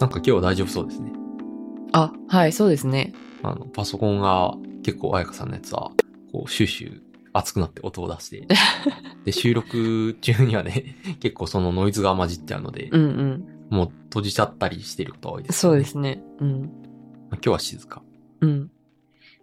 なんか今日は大丈夫そうですね。あ、はい、そうですね。あの、パソコンが結構彩香さんのやつは、こう、シューシュー熱くなって音を出して、で、収録中にはね、結構そのノイズが混じっちゃうので、うんうん。もう閉じちゃったりしてることが多いです、そうで。すね。うん。まあ今日は静か。うん。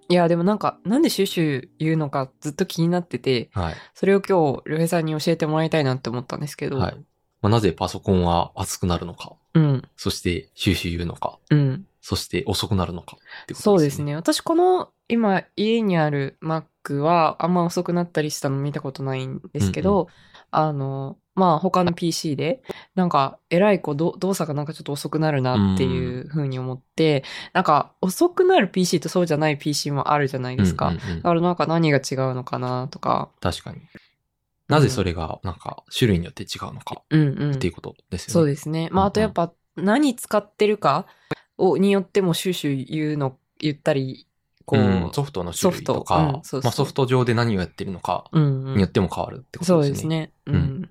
いや、でもなんか、なんでシュシュ言うのかずっと気になってて、はい。それを今日、りょうへいさんに教えてもらいたいなって思ったんですけど。はい。まあ、なぜパソコンは熱くなるのか、うん。そしてシューシュー言うのか、うん。そして遅くなるのかってことそうです。ね。私、この、今、家にある Mac は、あんま遅くなったりしたの見たことないんですけど、うんあの、まあ、他の PC で、なんか、えらいこう、ど動作がなんかちょっと遅くなるなっていうふうに思って、なんか、遅くなる PC とそうじゃない PC もあるじゃないですか。うんうんうんだからなんか何が違うのかなとか。確かに。なぜそれが、なんか、種類によって違うのか。っていうことですよね。そうですね。まあ、あとやっぱ、何使ってるかを、によっても、シュシュ言うの、言ったり、こう、うんソフトの種類とか、うんそうそうまあ、ソフト上で何をやってるのかによっても変わるってこそうとでね。ですすね。ううんん。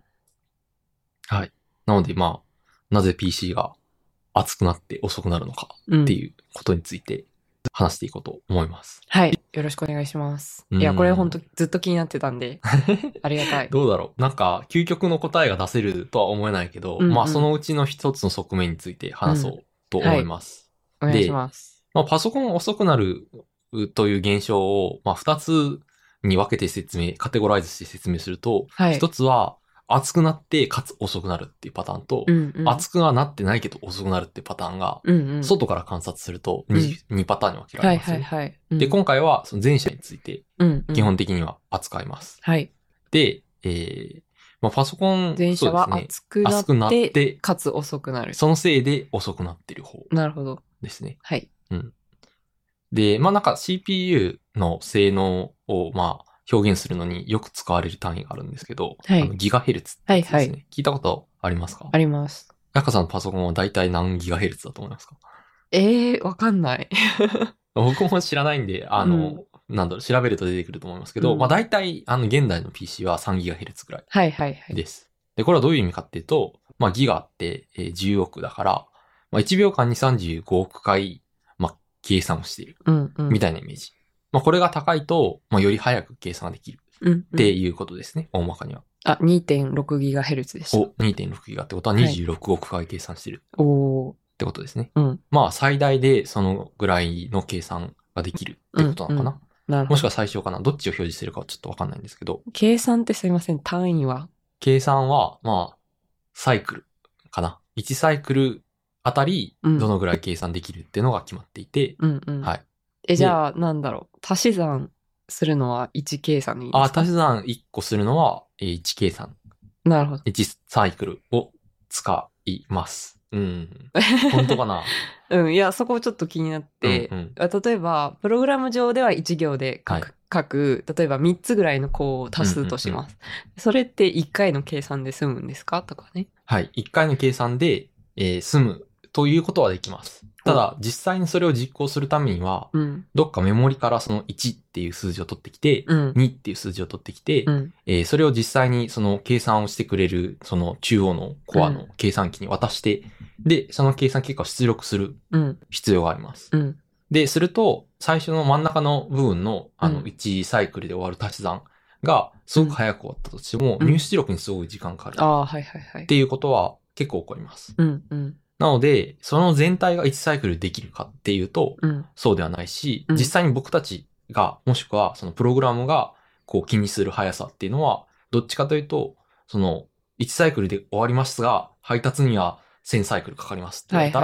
はい。なので、まあ、なぜ PC が熱くなって遅くなるのかうんっていうことについて話していこうと思います。はい。よろしくお願いします。うんいや、これ本当ずっと気になってたんで、ありがたい。どうだろう？なんか、究極の答えが出せるとは思えないけど、うんうんまあ、そのうちの一つの側面について話そうと思います。お願いします。まあ、パソコンが遅くなるという現象を、まあ、二つに分けて説明、カテゴライズして説明すると、はい。一つは、熱くなって、かつ遅くなるっていうパターンと、うんうん。熱くはなってないけど遅くなるっていうパターンが、うんうん。外から観察すると 2, 二パターンに分けらはいれますよね、はいはい。うんで、今回はその前者についてうんうん基本的には扱います。はい。で、えー、まあ、パソコン、前者はそうですね熱くな熱くなっ、ってて、かつ遅くなる。そのせいで遅くなってる方なるほど。ですね。はい。で、まあなんか CPU の性能をまあ表現するのによく使われる単位があるんですけど、はいあのギガヘルツってやつですね、はいは聞いたことありますか？あります。中さんのパソコンは大体何ギガヘルツだと思いますか？ええー、わかんない。僕も知らないんで、あの、なんだろう、調べると出てくると思いますけど、うんまあ大体、あの、現代の PC は 3GHz ぐらいはいはいはい。です。で、これはどういう意味かっていうと、まあギガって、えー10億だから、まあ1秒間に35億回、まあ計算をしている、うんうん。みたいなイメージ。まあこれが高いと、まあより早く計算ができるうんうん。っていうことですね、大まかには。あ、2.6GHz でした。お、2.6ギガってことは26億回計算してるおー。ってことですね。うん。まあ最大でそのぐらいの計算ができるってことなのかな。うんなるほど。もしくは最小かな。どっちを表示するかはちょっとわかんないんですけど、計算ってすいません、単位は？計算は、まあ、サイクルかな。1サイクルあたり、うんどのぐらい計算できるっていうのが決まっていて、うんうん。はい。え、じゃあ、なんだろう。足し算するのは1計算でいいであ、すか？足し算1個するのは、えー1計算、なるほど。1サイクルを使います。うん。本当かな？うん、いや、そこちょっと気になって、うんうんあ例えば、プログラム上では1行で書く、はい書く例えば3つぐらいの項を足すとします。それって1回の計算で済むんですか？とかね。はい。1回の計算で、えー済むということはできます。ただ、実際にそれを実行するためには、うん。どっかメモリからその1っていう数字を取ってきて、うん。2っていう数字を取ってきて、うん。えーそれを実際にその計算をしてくれる、その中央のコアの計算機に渡して、で、その計算結果を出力するうん。必要があります。うん。で、すると、最初の真ん中の部分の、あの、うん1サイクルで終わる足し算が、すごく早く終わったとしても、うん入出力にすごく時間かかる。ああ、はいはいはいっ。ていうことは結構起こります。うん。うん。なので、その全体が1サイクルできるかっていうと、うん。そうではないし、うん実際に僕たちが、もしくはそのプログラムがこう気にする速さっていうのは、どっちかというと、その1サイクルで終わりますが、配達には1000サイクルかかりますって言わはいれた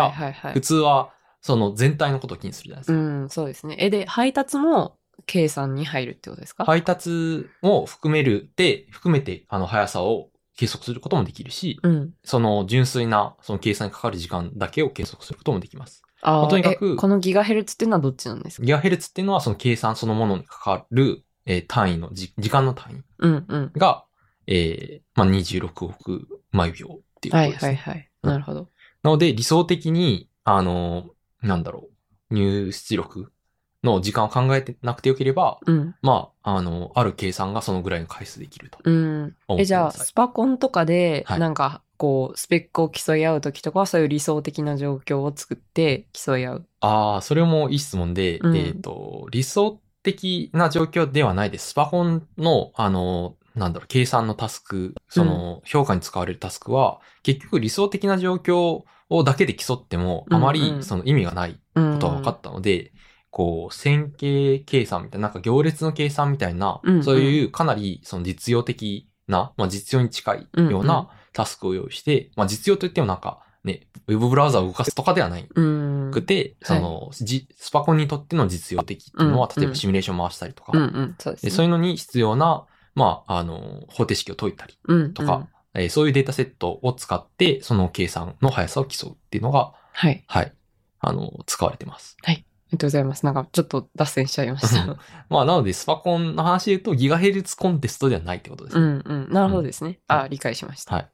ら、普。通はその全体のことを気にするじゃないですか。うん、そうですね。え、で、配達も計算に入るってことですか？配達も含めるで、含めてあの速さを計測することもできるし、うん。その純粋なその計算にかかる時間だけを計測することもできます。ああ、とにかくえこのギガヘルツっていうのはどっちなんですか？ギガヘルツっていうのはその計算そのものにかかる、えー単位のじ時間の単位うんうん。が、えーまあ、26億毎秒っていうことはいです、ね。はいはい。なるほど。なので理想的に、あのーなんだろう、入出力の時間を考えてなくてよければ、うん。まあ、あの、ある計算がそのぐらいの回数できると。うん。え、じゃあ、スパコンとかで、はいなんか、こう、スペックを競い合うときとかは、そういう理想的な状況を作って競い合う。ああ、それもいい質問で、うんえっ、と、理想的な状況ではないです。スパコンの、あの、なんだろう、計算のタスク、その、評価に使われるタスクは、結局理想的な状況をだけで競っても、あまうんうんりその意味がないうん。ことが分かったので、こう、線形計算みたいな、なんか行列の計算みたいな、うんうんそういうかなりその実用的な、まあ実用に近いよううんうんなタスクを用意して、まあ実用といってもなんかね、ウェブブラウザを動かすとかではないうん。くて、その、じスパコンにとっての実用的っていうのは、うん例えばシミュレーション回したりとか、うんうん。そうね。でそういうのに必要な、まあ、あの、方程式を解いたりうんとか、えーそういうデータセットを使って、その計算の速さを競うっていうのが、はい。はい、あの、使われてます。ありがとうございます。なんかちょっと脱線しちゃいました。まあ、なので、スパコンの話で言うと、ギガヘルツコンテストではないってことですうね。んうん。なるほどですね。あ、理解しました。はい。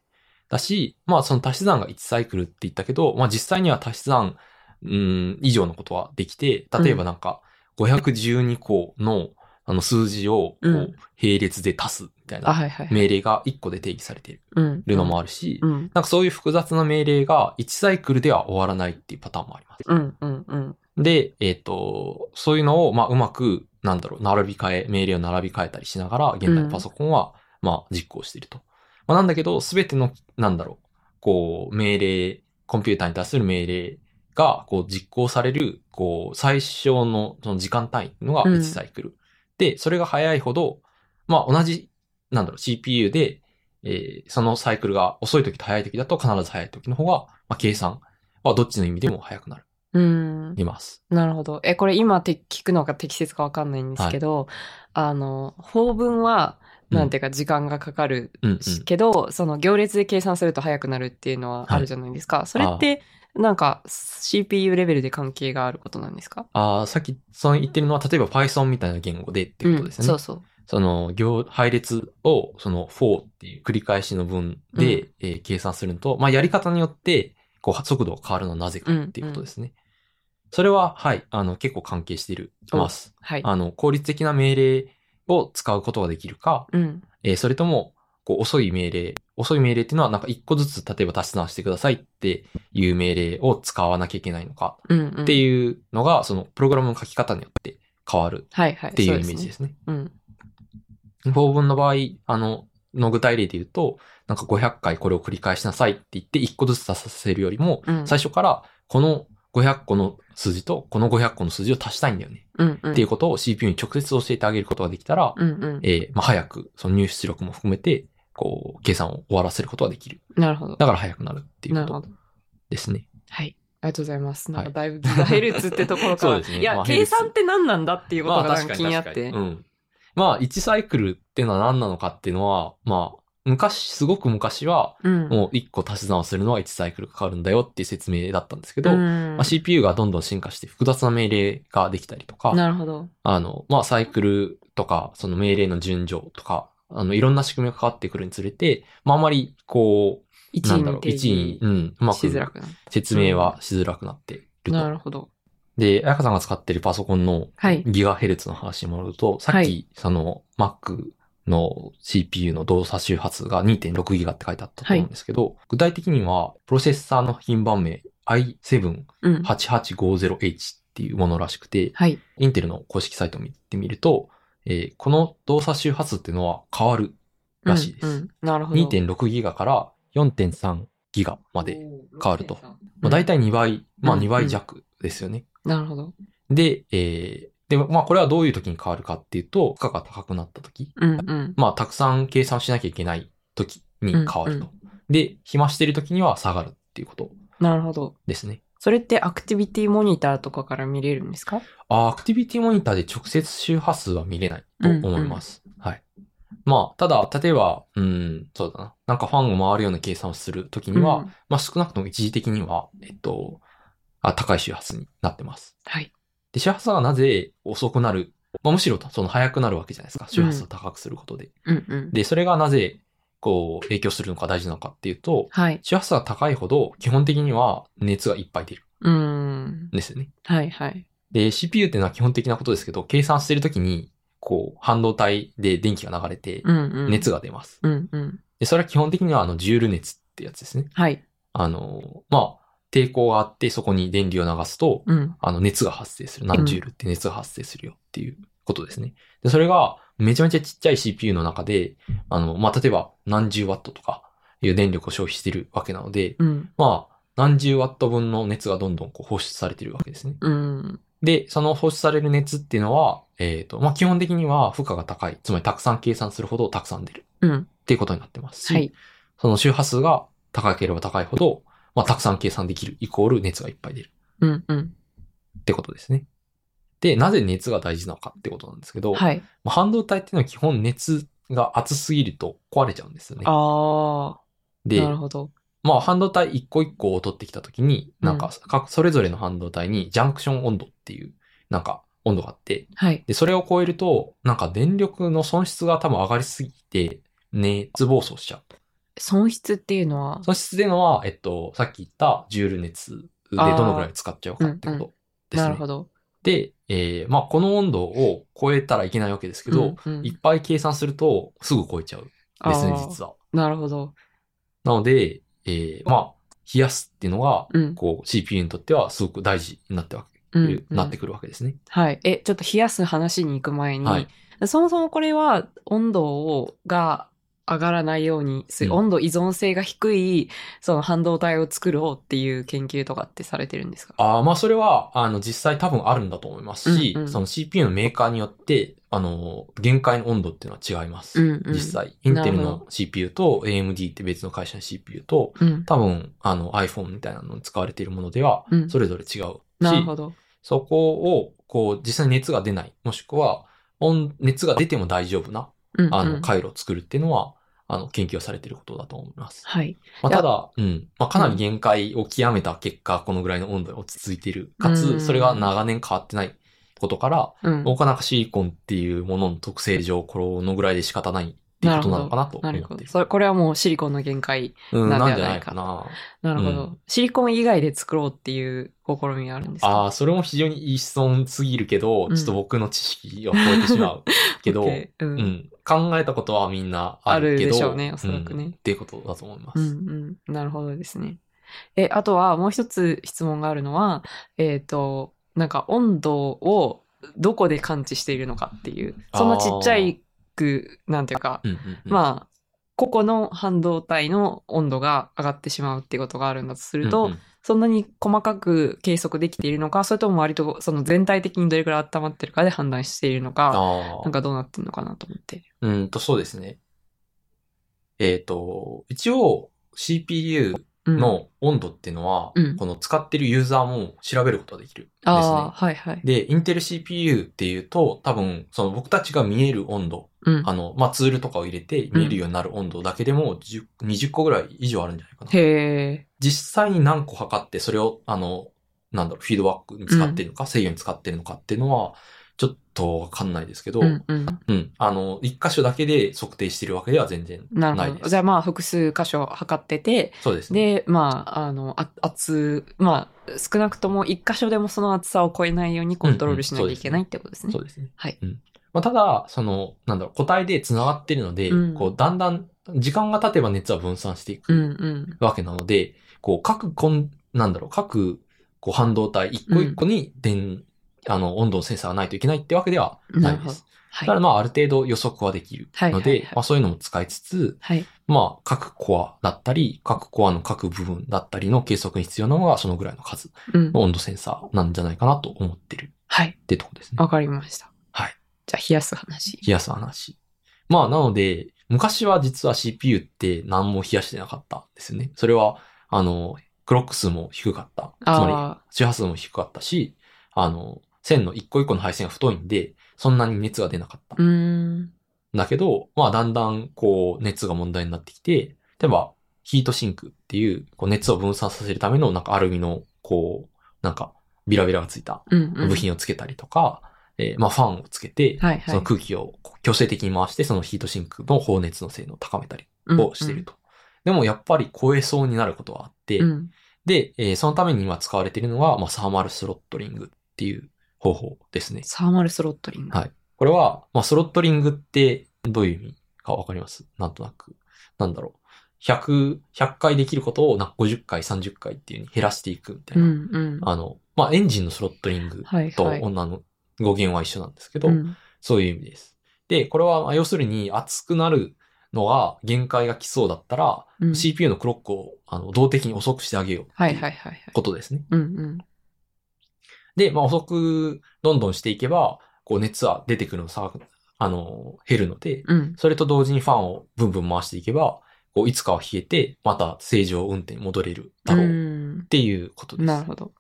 だし、まあ、その足し算が1サイクルって言ったけど、まあ、実際には足し算、うん、以上のことはできて、例えばなんか、512個の、あの、数字を、こう、うん並列で足すみたいあ、な。命令が1個で定義されていうん。るのもあるし、うん。なんかそういう複雑な命令が1サイクルでは終わらないっていうパターンもあります。うんうんうん。で、えっ、と、そういうのを、まあ、うまく、なんだろう、並び替え、命令を並び替えたりしながら、現在のパソコンは、まあ、実行していると。まあ、なんだけど、すべての、なんだろう、こう、命令、コンピューターに対する命令が、こう、実行される、こう、最小の、その時間単位のがうん1サイクル。で、それが早いほど、まあ、同じ、なんだろう、CPU で、えーそのサイクルが遅い時と早い時だと必ず早い時の方が、まあ、計算はどっちの意味でも早くなる。うん。います。なるほど。え、これ今て聞くのが適切かわかんないんですけど、あの、法文は、なんていうか時間がかかるうんうん。しけど、その行列で計算すると早くなるっていうのはあるじゃないですか。それって、なんか CPU レベルで関係があることなんですか？ああ、さっきその言ってるのは、例えば Python みたいな言語でっていうことですよね。そうそう。その行、配列を、その for っていう繰り返しの文で、えー計算するのと、まあやり方によって、こう、速度が変わるのはなぜかっていうことですね。それは、はい、あの、結構関係している、おます。はい。あの、効率的な命令を使うことができるか、うん。えーそれとも、こう、遅い命令。遅い命令っていうのは、なんか一個ずつ、例えば足し算してくださいっていう命令を使わなきゃいけないのか。っていうのが、そのプログラムの書き方によって変わる。っていうイメそージですね。すね。うん。法文の場合、あの、の具体例で言うと、なんか500回これを繰り返しなさいって言って1個ずつ足させるよりも、うん最初からこの500個の数字とこの500個の数字を足したいんだよね。うん、うん。っていうことを CPU に直接教えてあげることができたら、うん、うん。えーまあ、早く、その入出力も含めて、こう、計算を終わらせることができる。なるほど。だから早くなるっていうこと。ですね。はい。ありがとうございます。なんかはいだいぶヘルツってところから。ねいや、まあ計算って何なんだっていうことが気になって。うん。まあ、1サイクルっていうのは何なのかっていうのは、まあ、昔、すごく昔は、うん。もう1個足し算をするのは1サイクルかかるんだよっていう説明だったんですけど、うんまあ、CPU がどんどん進化して複雑な命令ができたりとか、なるほど。あの、まあ、サイクルとか、その命令の順序とか、あの、いろんな仕組みがかかってくるにつれて、まあ、あまり、こう、なんだろう、一位に義、うん、うまく。説明はしづらくなっていると。なるほど。で、彩香さんが使ってるパソコンのはいギガヘルツの話に戻ると、さっき、はいその Mac の CPU の動作周波数が2.6ギガって書いてあったと思うんですけど、具体的には、プロセッサーの品番名 i7-8850H っていうものらしくて、はい。インテルの公式サイトを見てみると、えーこの動作周波数っていうのは変わるらしいです。うんうんなるほど。2.6ギガから4.3ギガまで、変わるとうんまあ、大体2倍、まあうん2倍弱ですよね。なるほど。で、えー、で、まあこれはどういう時に変わるかっていうと、負荷が高くなった時、うんうん。まあたくさん計算しなきゃいけない時に変わると。うんで、暇してる時には下がるっていうことなるほど。ですね。それってアクティビティモニターとかから見れるんですか？あアクティビティモニターで直接周波数は見れないと思います。はい。まあ、ただ、例えば、うん、そうだな。なんかファンを回るような計算をするときには、うんまあ少なくとも一時的には、えっと、あ高い周波数になってます。はい。で、周波数がなぜ遅くなる、まあ、むしろその速くなるわけじゃないですか。周波数を高くすることで。うんうん。で、それがなぜ、こう、影響するのか大事なのかっていうと、はい。周波数が高いほど、基本的には熱がいっぱい出るうーんん。ですよね。はいはい。で、CPU っていうのは基本的なことですけど、計算してるときに、こう、半導体で電気が流れて、うんうん。熱が出ます。うんうん。で、それは基本的には、あの、ジュール熱ってってやつですね。はい。あの、まあ、抵抗があってそこに電流を流すと、うん。あの、熱が発生する。何ジュールって熱が発生するよっていうことですね。で、それがめちゃめちゃちっちゃい CPU の中で、あの、まあ、例えば何十ワットとかいう電力を消費しているわけなので、うん。まあ、何十ワット分の熱がどんどんこう放出されているわけですね。うん。で、その放出される熱っていうのは、えっ、と、まあ、基本的には負荷が高い。つまりたくさん計算するほどたくさん出るうん。っていうことになってますし、はい。その周波数が高ければ高いほど、まあ、たくさん計算できるイコール熱がいっぱい出るうん。うん。ってことですね。で、なぜ熱が大事なのかってことなんですけど、はい。まあ、半導体っていうのは基本熱が熱すぎると壊れちゃうんですよね。ああ。でな、るほど。まあ半導体一個一個を取ってきたときに、なんかそれぞれの半導体にジャンクション温度っていう、なんか温度があって、はい。で、それを超えると、なんか電力の損失が多分上がりすぎて、熱暴走しちゃうと。損失っていうのは、損失っていうのは、えっと、さっき言ったジュール熱でどのぐらい使っちゃうかってことですね。なるほど。で、えーまあこの温度を超えたらいけないわけですけど、うんうんいっぱい計算するとすぐ超えちゃうですね、実は。なるほど。なので、えーまあ、冷やすっていうのが、うん。こう CPU にとってはすごく大事になってわけ、うんうんなってくるわけですね。はい。え、ちょっと冷やす話に行く前に、はい。そもそもこれは温度をが上がらないようにする、うん温度依存性が低い、その半導体を作ろうっていう研究とかってされてるんですか？あーまあ、それは、あの、実際多分あるんだと思いますし、うんうんその CPU のメーカーによって、あの、限界の温度っていうのは違います。うんうん実際。インテルの CPU と AMD って別の会社の CPU と、うん。多分、あの iPhone みたいなのに使われているものではう、んそれぞれ違うし、なるほど。そこを、こう、実際に熱が出ない、もしくは、温熱が出ても大丈夫な、うん、あの、うん回路を作るっていうのは、あの、研究をされていることだと思います。はい。まあ、ただ、うん。まあ、かなり限界を極めた結果、このぐらいの温度に落ち着いている。かうんつ、それが長年変わってないことから、うん。オーカナカシリコンっていうものの特性上、このぐらいで仕方ないいうことなのかなと思なるほど。っている。それ、これはもうシリコンの限界。うん、なんなんじゃないいかな。なるほど。うシリコン以外で作ろうっていう試みがあるんですか？ああ、それも非常に一損すぎるけど、うんちょっと僕の知識を超えてしまうけど、う。うんん。考えたことはみんなあるけど。あるでしょうねおそらくねうんっていうことだと思います。うんうん。なるほどですね。え、あとはもう一つ質問があるのは、えっ、と、なんか温度をどこで感知しているのかっていう、そんなちっちゃいく、なんていうか、うんうんうん、まあ、個々の半導体の温度が上がってしまうっていうことがあるんだとすると、うんうんそんなに細かく計測できているのか、それとも割とその全体的にどれくらい温まってるかで判断しているのか。なんかどうなってるのかなと思って。うんと、そうですね。えっ、と、一応 CPU うん、の温度っていうのは、うんこの使ってるユーザーも調べることができるんですあねあ、。はいはい。で、インテル CPU っていうと、多分、その僕たちが見える温度、うん。あの、まあ、ツールとかを入れて見えるようになる温度だけでも10 20個ぐらい以上あるんじゃないかな。へえ。実際に何個測って、それを、あの、なんだろう、フィードバックに使ってるのか、制御に使ってるのかっていうのは、とわかんないですけど、うんうん。うん。あの、一箇所だけで測定してるわけでは全然ないです。じゃあまあ複数箇所測ってて、そうですね。で、まあ、あの、あ圧、まあ、少なくとも一箇所でもその厚さを超えないようにコントロールしなきゃいけないってことですね。そうですね。はい。うん。まあ、ただ、その、なんだろう、個体で繋がってるので、うんこう、だんだん、時間が経てば熱は分散していくうんうん。わけなので、こう、各コン、なんだろう、各、こう、半導体一個一個に電、あの、温度のセンサーがないといけないってわけではなないです。。はいだから。まあ、ある程度予測はできるので、はいはいはいまあ、そういうのも使いつつ、はい。まあ、各コアだったり、各コアの各部分だったりの計測に必要なのが、そのぐらいの数うんの。温度センサーなんじゃないかなと思ってるはい。ってとこですね。わかりました。はい。じゃあ、冷やす話。冷やす話。まあ、なので、昔は実は CPU って何も冷やしてなかったんですよね。それは、あの、クロック数も低かった。つまり、あ周波数も低かったし、あの、線の一個一個の配線が太いんで、そんなに熱が出なかった。だけど、まあ、だんだん、こう、熱が問題になってきて、例えば、ヒートシンクっていう、こう、熱を分散させるための、なんかアルミの、こう、なんか、ビラビラがついたうん、うん。部品をつけたりとか、えーまあ、ファンをつけて、はいはい。その空気を強制的に回して、そのヒートシンクの放熱の性能を高めたりをしていると。でも、やっぱり超えそうになることはあって、うん。うん。で、えーそのために今使われているのが、まあ、サーマルスロットリングっていう方法ですね。サーマルスロットリング。はいこれは、まあ、スロットリングってどういう意味かわかります？なんとなく。なんだろう。100、100回できることをなんか50回、30回っていう風に減らしていくみたいな。うんうん。あの、まあ、エンジンのスロットリングとはいはい。女の語源は一緒なんですけど、うんそういう意味です。で、これはまあ要するに熱くなるのが限界が来そうだったら、うん CPU のクロックをあの動的に遅くしてあげようってはいいうはいはいはい。ことですね。うんうん。で、まあ遅くどんどんしていけば、こう熱は出てくるのさ、あの、減るので、うん。それと同時にファンをブンブン回していけば、こういつかは冷えて、また正常運転に戻れるだろううんっていうことです。なるほど。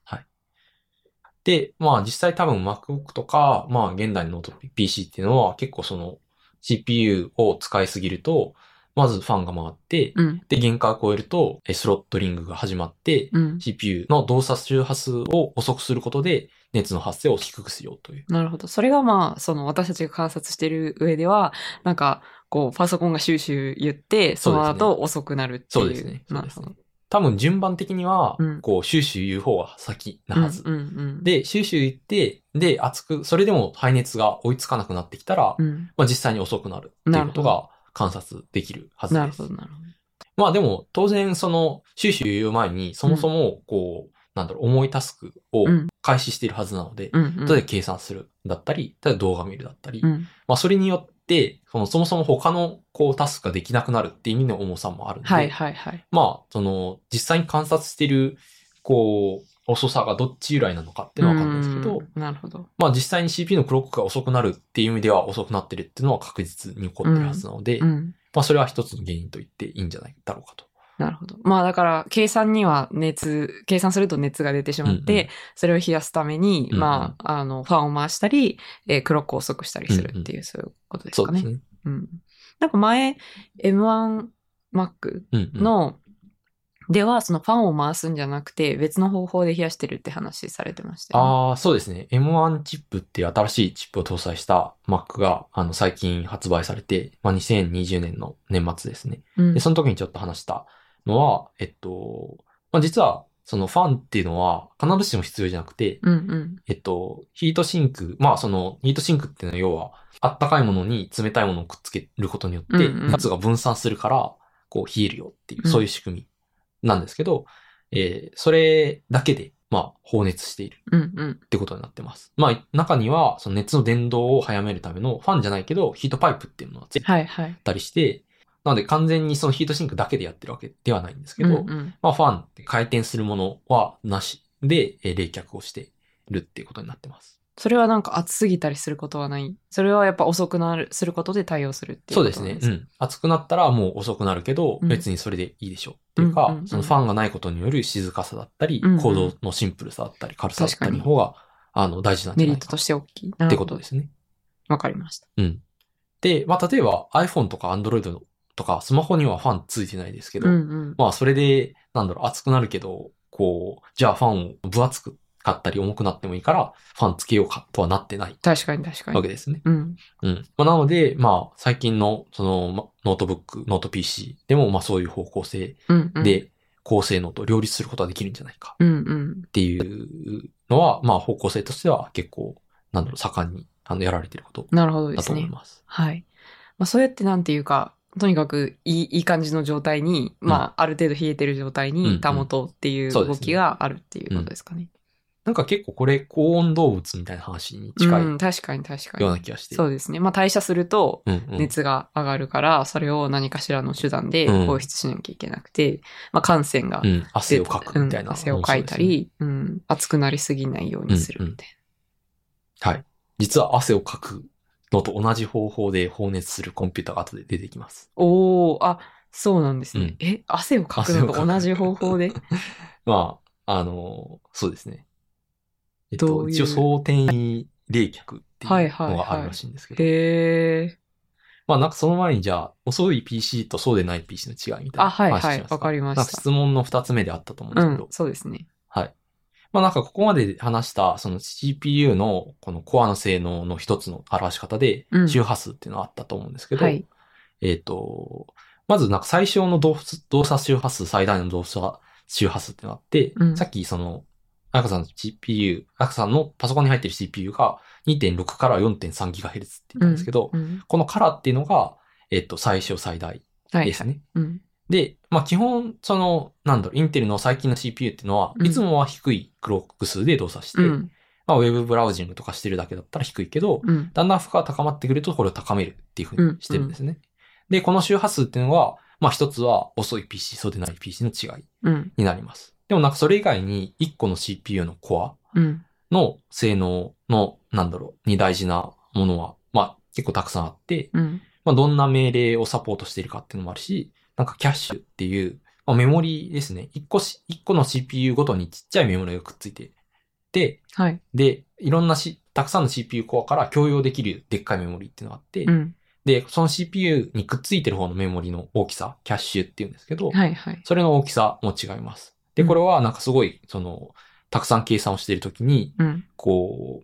で、まあ実際多分 MacBook とか、まあ現代のノート PC っていうのは結構その CPU を使いすぎると、まずファンが回って、うん。で、限界を超えると、えスロットリングが始まって、うん。CPU の動作周波数を遅くすることで、熱の発生を低くしようという。なるほど。それがまあ、その私たちが観察している上では、なんか、こう、パソコンがシューシュー言って、その後遅くなるっていう。そうですねそうですね。多分順番的にはうん、こう、シューシュー言う方が先なはず。うんうんうん。、で、シューシュー言って、で、熱く、それでも排熱が追いつかなくなってきたら、うん。まあ実際に遅くなるっていうことが観察できるはずです。なるほど、なるほど。まあでも、当然その、シューシュー言う前に、そもそも、こう、なんだろう、重いタスクをうん開始しているはずなので、うんうん。例えば計算するだったり、例えば動画見るだったり、うん。まあそれによって、そのそもそも他のこうタスクができなくなるっていう意味の重さもあるので、はいはいはい。まあ、その、実際に観察している、こう、遅さがどっち由来なのかっていうのはわかんないですけど、うんなるほど。まあ実際に CPU のクロックが遅くなるっていう意味では遅くなってるっていうのは確実に起こってるはずなので、うん。まあそれは一つの原因と言っていいんじゃないだろうかと。なるほど。まあだから、計算には熱、計算すると熱が出てしまって、うんうんそれを冷やすために、うんうんまあ、あの、ファンを回したり、えークロックを遅くしたりするっていう、そういうことですかね。そうですね。うん。なんか前、M1 Mac うん、うん。の、では、そのファンを回すんじゃなくて、別の方法で冷やしてるって話されてましたよね、ああ、そうですね。M1 チップっていう新しいチップを搭載した Mac が、あの、最近発売されて、まあ、2020年の年末ですね。うんで、その時にちょっと話したのは、えっと、まあ、実は、そのファンっていうのは必ずしも必要じゃなくて、うんうん。えっと、ヒートシンク、まあその、ヒートシンクっていうのは要は、あったかいものに冷たいものをくっつけることによって、うんうん熱が分散するから、こう冷えるよっていうう、んそういう仕組みなんですけど、えーそれだけで、まあ、放熱しているうんうん。ってことになってます。まあ、中には、その熱の伝導を早めるためのファンじゃないけど、ヒートパイプっていうのがついてはいはい。たりして、なので完全にそのヒートシンクだけでやってるわけではないんですけど、うんうんまあ、ファンって回転するものはなしで、えー冷却をしてるっていうことになってます。それはなんか熱すぎたりすることはない？それはやっぱ遅くなる、することで対応するっていうそうですね。うん。熱くなったらもう遅くなるけど、うん別にそれでいいでしょう。っていうか、うんうんうんそのファンがないことによる静かさだったり、うんうん行動のシンプルさだったり、軽さだったりの確方が、あの、大事なんじゃないかメリットとして大きい。なってことですね。わかりました。うん。で、まあ、例えば iPhone とか Android とかスマホにはファンついてないですけど、うんうん。まあ、それで、なんだろう、熱くなるけど、こう、じゃあファンを分厚く買ったり重くなってもいいから、ファンつけようかとはなってない確かに確かに。わけですね。うん。うん。まあ、なので、まあ、最近の、その、まノートブック、ノート PC でも、まあ、そういう方向性で、高性能と両立することができるんじゃないかうんうん。っていうのは、まあ、方向性としては結構、なんだろう、盛んに、あの、やられていることなるほどでだすね。と思います。はい。まあ、そうやってなんていうか、とにかくいいいい感じの状態に、まあ、ある程度冷えてる状態に保とうっていう動きがあるっていうことですかね。なんか結構これ、高温動物みたいな話に近いうん、確かに確かようなに。気がして。そうですね。まあ、代謝すると。熱が上がるから、それを何かしらの手段でうん放出しなきゃいけなくて、まあ、感染がうん、汗をかくみたいな、うん汗をかいたり、うん、熱くなりすぎないようにするみたいはい。実は汗をかくのと同じ方法で放熱するコンピューターが後で出てきます。な。おー、あ、そうなんですね。うんえ、汗をかくのと同じ方法で？まあ、あの、そうですね。えっと、どういう？一応総転移冷却ってはいいうはいはいのがあるらしいんですけど。へー。まあなんかその前にじゃあ、遅い PC とそうでない PC の違いみたいなあはい話しますはいわかりました質問の二つ目であったと思うんでうんすけど。、そうですね。はい。まあなんかここまで話した、その CPU のこのコアの性能の一つの表し方でう、ん周波数っていうのがあったと思うんですけど、はい。えっ、と、まずなんか最小の動動作周波数、最大の動作周波数っていうのがあって、うんさっきその、赤さんの CPU、赤さんのパソコンに入ってる CPU が2.6から 4.3GHz って言ったんですけど、うんこのカラーっていうのが、えっ、と、最小最大はい。ですね。うん。で、まあ基本、その、なんだろう、インテルの最近の CPU っていうのは、うんいつもは低いクロック数で動作して、うん。まあウェブブラウジングとかしてるだけだったら低いけど、うん。だんだん負荷が高まってくるとこれを高めるっていうふうにしてるんですね。で、この周波数っていうのは、まあ一つは遅い PC、そうでない PC の違いうん。になります。でもなんかそれ以外に1個の CPU のコアうん。の性能の、なんだろう、に大事なものは、まあ結構たくさんあって、うん。まあどんな命令をサポートしているかっていうのもあるし、なんかキャッシュっていう、まあ、メモリですね。1個し、一個の CPU ごとにちっちゃいメモリがくっついてて、はい。で、いろんなし、たくさんの CPU コアから共用できるでっかいメモリっていうのがあって、うん。で、その CPU にくっついてる方のメモリの大きさ、キャッシュっていうんですけど、はいはい。それの大きさも違います。で、うんこれはなんかすごい、その、たくさん計算をしているときに、うん。こ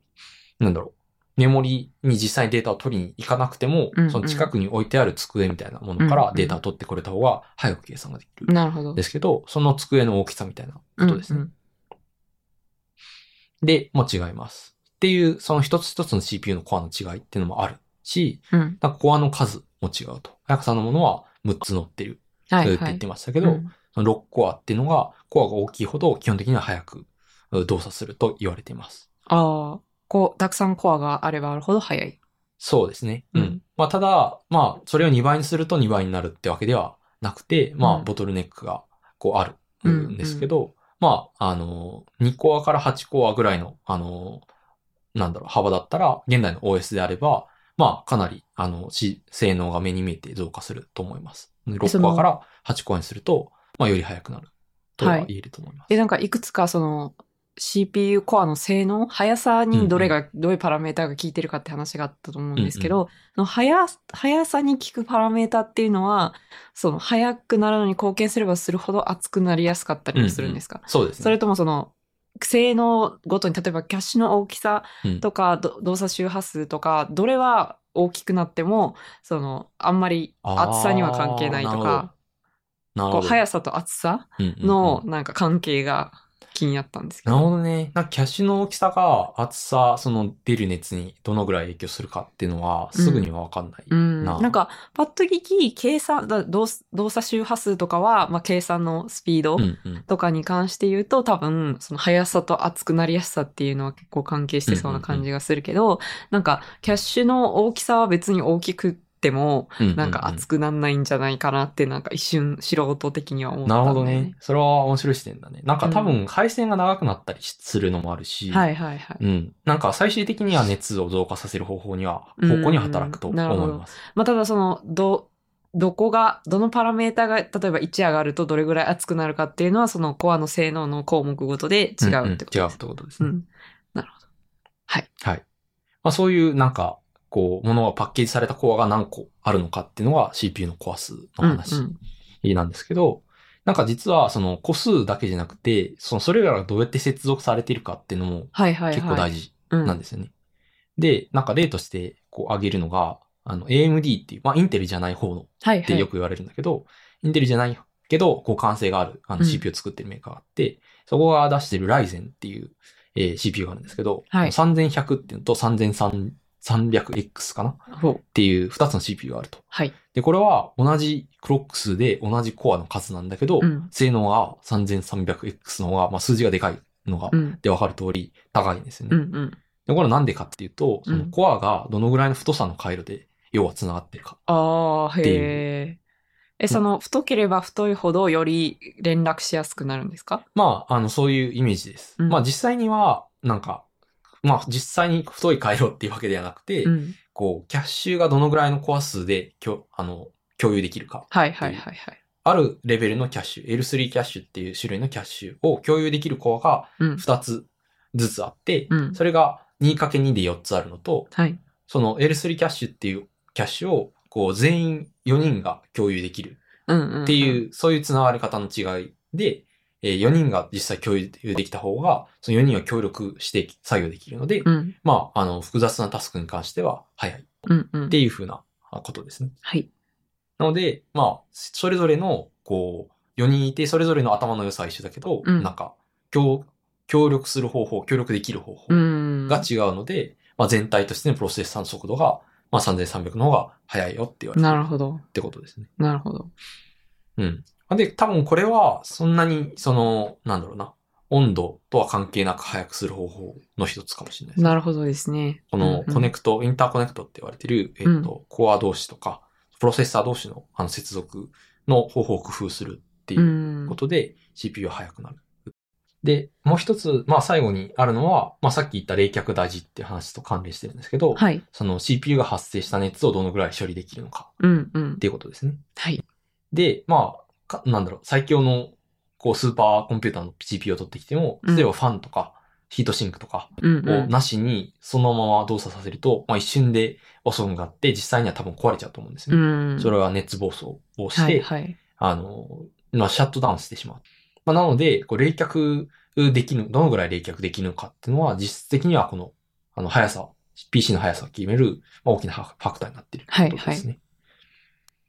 う、なんだろう、メモリに実際にデータを取りに行かなくても、うんうんその近くに置いてある机みたいなものからデータを取ってくれた方が早く計算ができる。なるほど。ですけど、その机の大きさみたいなことですね。うんで、も違います。っていう、その一つ一つの CPU のコアの違いっていうのもあるし、うん。コアの数も違うと。早くさんのものは6つ乗ってるはいはいって言って。ましたけど、うんその6コアっていうのが、コアが大きいほど基本的には早くう動作すると言われています。ああ、こう、たくさんコアがあればあるほど早い。そうですね。うん。うんまあ、ただ、まあ、それを2倍にすると2倍になるってわけではなくて、まあ、うんボトルネックが、こう、あるうんんですけど、まあ、あの、2コアから8コアぐらいの、あの、なんだろう、幅だったら、現代の OS であれば、まあ、かなり、あの、し性能が目に見えて増加すると思います。6コアから8コアにすると、まあ、より速くなるとは言えると思います。え、なんかいくつかその CPU コアの性能、速さにどれが、どういうパラメータが効いてるかって話があったと思うんですけど、その速、速さに効くパラメータっていうのは、その速くなるのに貢献すればするほど熱くなりやすかったりもするんですか、そうですね。それともその、性能ごとに、例えばキャッシュの大きさうんとか、ど動作周波数とか、どれは大きくなっても、その、あんまり厚さには関係ないとか。こう速さと厚さうんうんうんのなんか関係が気になったんですけなるほど。どね。なんかキャッシュの大きさが厚さ、その出る熱にどのぐらい影響するかっていうのはすぐにはわかんない。うん。ななんか、パッと聞き、計算、だ動動作周波数とかは、まあ、計算のスピードうんうん。とかに関して言うと、多分、その速さと熱くなりやすさっていうのは結構関係してそうな感じがするけど、なんか、キャッシュの大きさは別に大きくっても、うううなんか熱くなんないんじゃないかなって、なんか一瞬素人的には思っただよなんるほどね。。それは面白い視点だね。なんか多う分配線が長くなったりするのもあるし、はいはいはい。うん。なんか最終的には熱を増加させる方法には、うん方向に働くと思なるほどいます。まあ、ただその、ど、どこが、どのパラメータが、例えば1上がるとどれぐらい熱くなるかっていうのは、そのコアの性能の項目ごとで違うってことんん違うっです。てことですね。うん。なるほど。はい。はい。まあそういうなんか、こう、ものがパッケージされたコアが何個あるのかっていうのが CPU のコア数の話うんうんなんですけど、なんか実はその個数だけじゃなくて、そのそれらがどうやって接続されているかっていうのもはいはいはい。結構大事うんなんですよね。で、なんか例としてこう挙げるのが、あの AMD っていう、まあインテルじゃない方のはいはい。ってよく言われるんだけど、インテルじゃないけど、互換性があるあのうん CPU を作ってるメーカーがあって、そこが出してる Ryzen っていう、えー CPU があるんですけど、はい3100っていうのと 3300X かな？っ。ていう2つの CPU があると。はい。で、これは同じクロック数で同じコアの数なんだけど、うん性能が 3300X の方が、まあ、数字がでかいのが、うん。でわかる通り高いんですよね。うんうん。で、これなんでかっていうと、そうんのコアがどのぐらいの太さの回路で、要は繋がってるか。ああ、へえ。え、その、太ければ太いほどより連絡しやすくなるんですかまあ、あの、そういうイメージです。うんまあ、実際には、なんか、まあ、実際に太い回路っていうわけではなくて、うん。こう、キャッシュがどのぐらいのコア数で、きょあの、共有できるか。はいはいはいはい。あるレベルのキャッシュ、L3 キャッシュっていう種類のキャッシュを共有できるコアがうん。2つずつあって、うんそれが 2×2 で4つあるのと、はい。その L3 キャッシュっていうキャッシュを、こう、全員4人が共有できるうんうんうん。っていう、そういう繋がり方の違いで、えー4人が実際共有できた方が、その4人は協力して作業できるので、うん。まあ、あの、複雑なタスクに関しては早いうんうん。っていうふうなことですね。はい。なので、まあ、それぞれの、こう、4人いて、それぞれの頭の良さは一緒だけど、うんなんか、協、協力する方法、協力できる方法うん。が違うので、まあ全体としてのプロセッサーの速度が、まあ3300の方が速いよって言われてるなるほど。ってことですね。なるほど。うん。で、多分これは、そんなに、その、なんだろうな、温度とは関係なく速くする方法の一つかもしれないです。なるほどですね。このコネクト、インターコネクトって言われてる、えっ、と、コア同士とか、プロセッサー同士のあの接続の方法を工夫するっていうことで、CPU は速くなる。で、もう一つ、まあ最後にあるのは、まあさっき言った冷却大事っていう話と関連してるんですけど、はい。その CPU が発生した熱をどのぐらい処理できるのかうんうんっ。ていうことですね。はい。で、まあ、かなんだろう、最強のこうスーパーコンピューターの CPU を取ってきても、うん例えばファンとかヒートシンクとかうんうん。をなしにそのまま動作させると、まあ一瞬で遅くがあって、実際には多分壊れちゃうと思うんですうね。ん。それは熱暴走をして、はいはい。あの、まあ、シャットダウンしてしまう。まあ、なので、こう冷却できる、どのぐらい冷却できるのかっていうのは、実質的にはこの、あの、速さ、PC の速さを決める、まあ、大きなファクターになっているということですね。まあ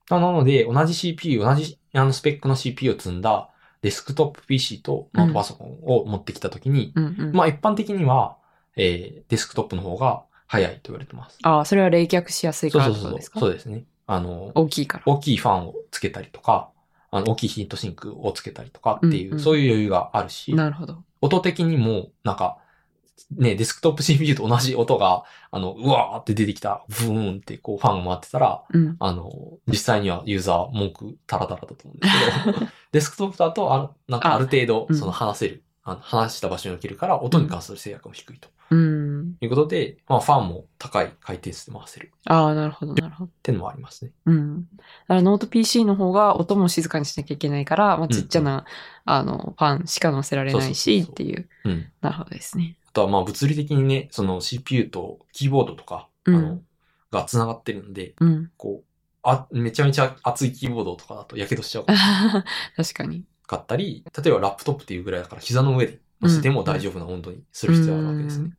なので、同じ CPU、同じあのスペックの CPU を積んだデスクトップ PC とノートパソコンを持ってきたときに、うんうん。まあ一般的には、えー、デスクトップの方が速いと言われてます。ああ、それは冷却しやすいからそうそうそう。ことですかそうですね。あの、大きいから。大きいファンをつけたりとか、あの、大きいヒートシンクをつけたりとかっていう、うんうんそういう余裕があるし、なるほど。音的にも、なんか、ね、デスクトップ CPU と同じ音が、あの、うわーって出てきた、ブーンってこうファンが回ってたら、うん。あの、実際にはユーザー文句タラタラだと思うんですけど、デスクトップだと、あなんかある程度う、んその話せる、あの話した場所に置けるから、音に関する制約も低いとうん。いうことで、まあ、ファンも高い回転数で回せるああ、なるほど、なるほど。っていうのもありますね。うん。だからノート PC の方が音も静かにしなきゃいけないから、まあ、ちっちゃな、あの、ファンしか載せられないし、っていう。うん。なるほどですね。あとはまあ物理的にね、その CPU とキーボードとか、うんあの、が繋がってるんで、うん。こう、あ、めちゃめちゃ熱いキーボードとかだと火傷しちゃう 確かに。かったり、例えばラップトップっていうぐらいだから膝の上で乗せても大丈夫な温度にする必要があるわけですね。うん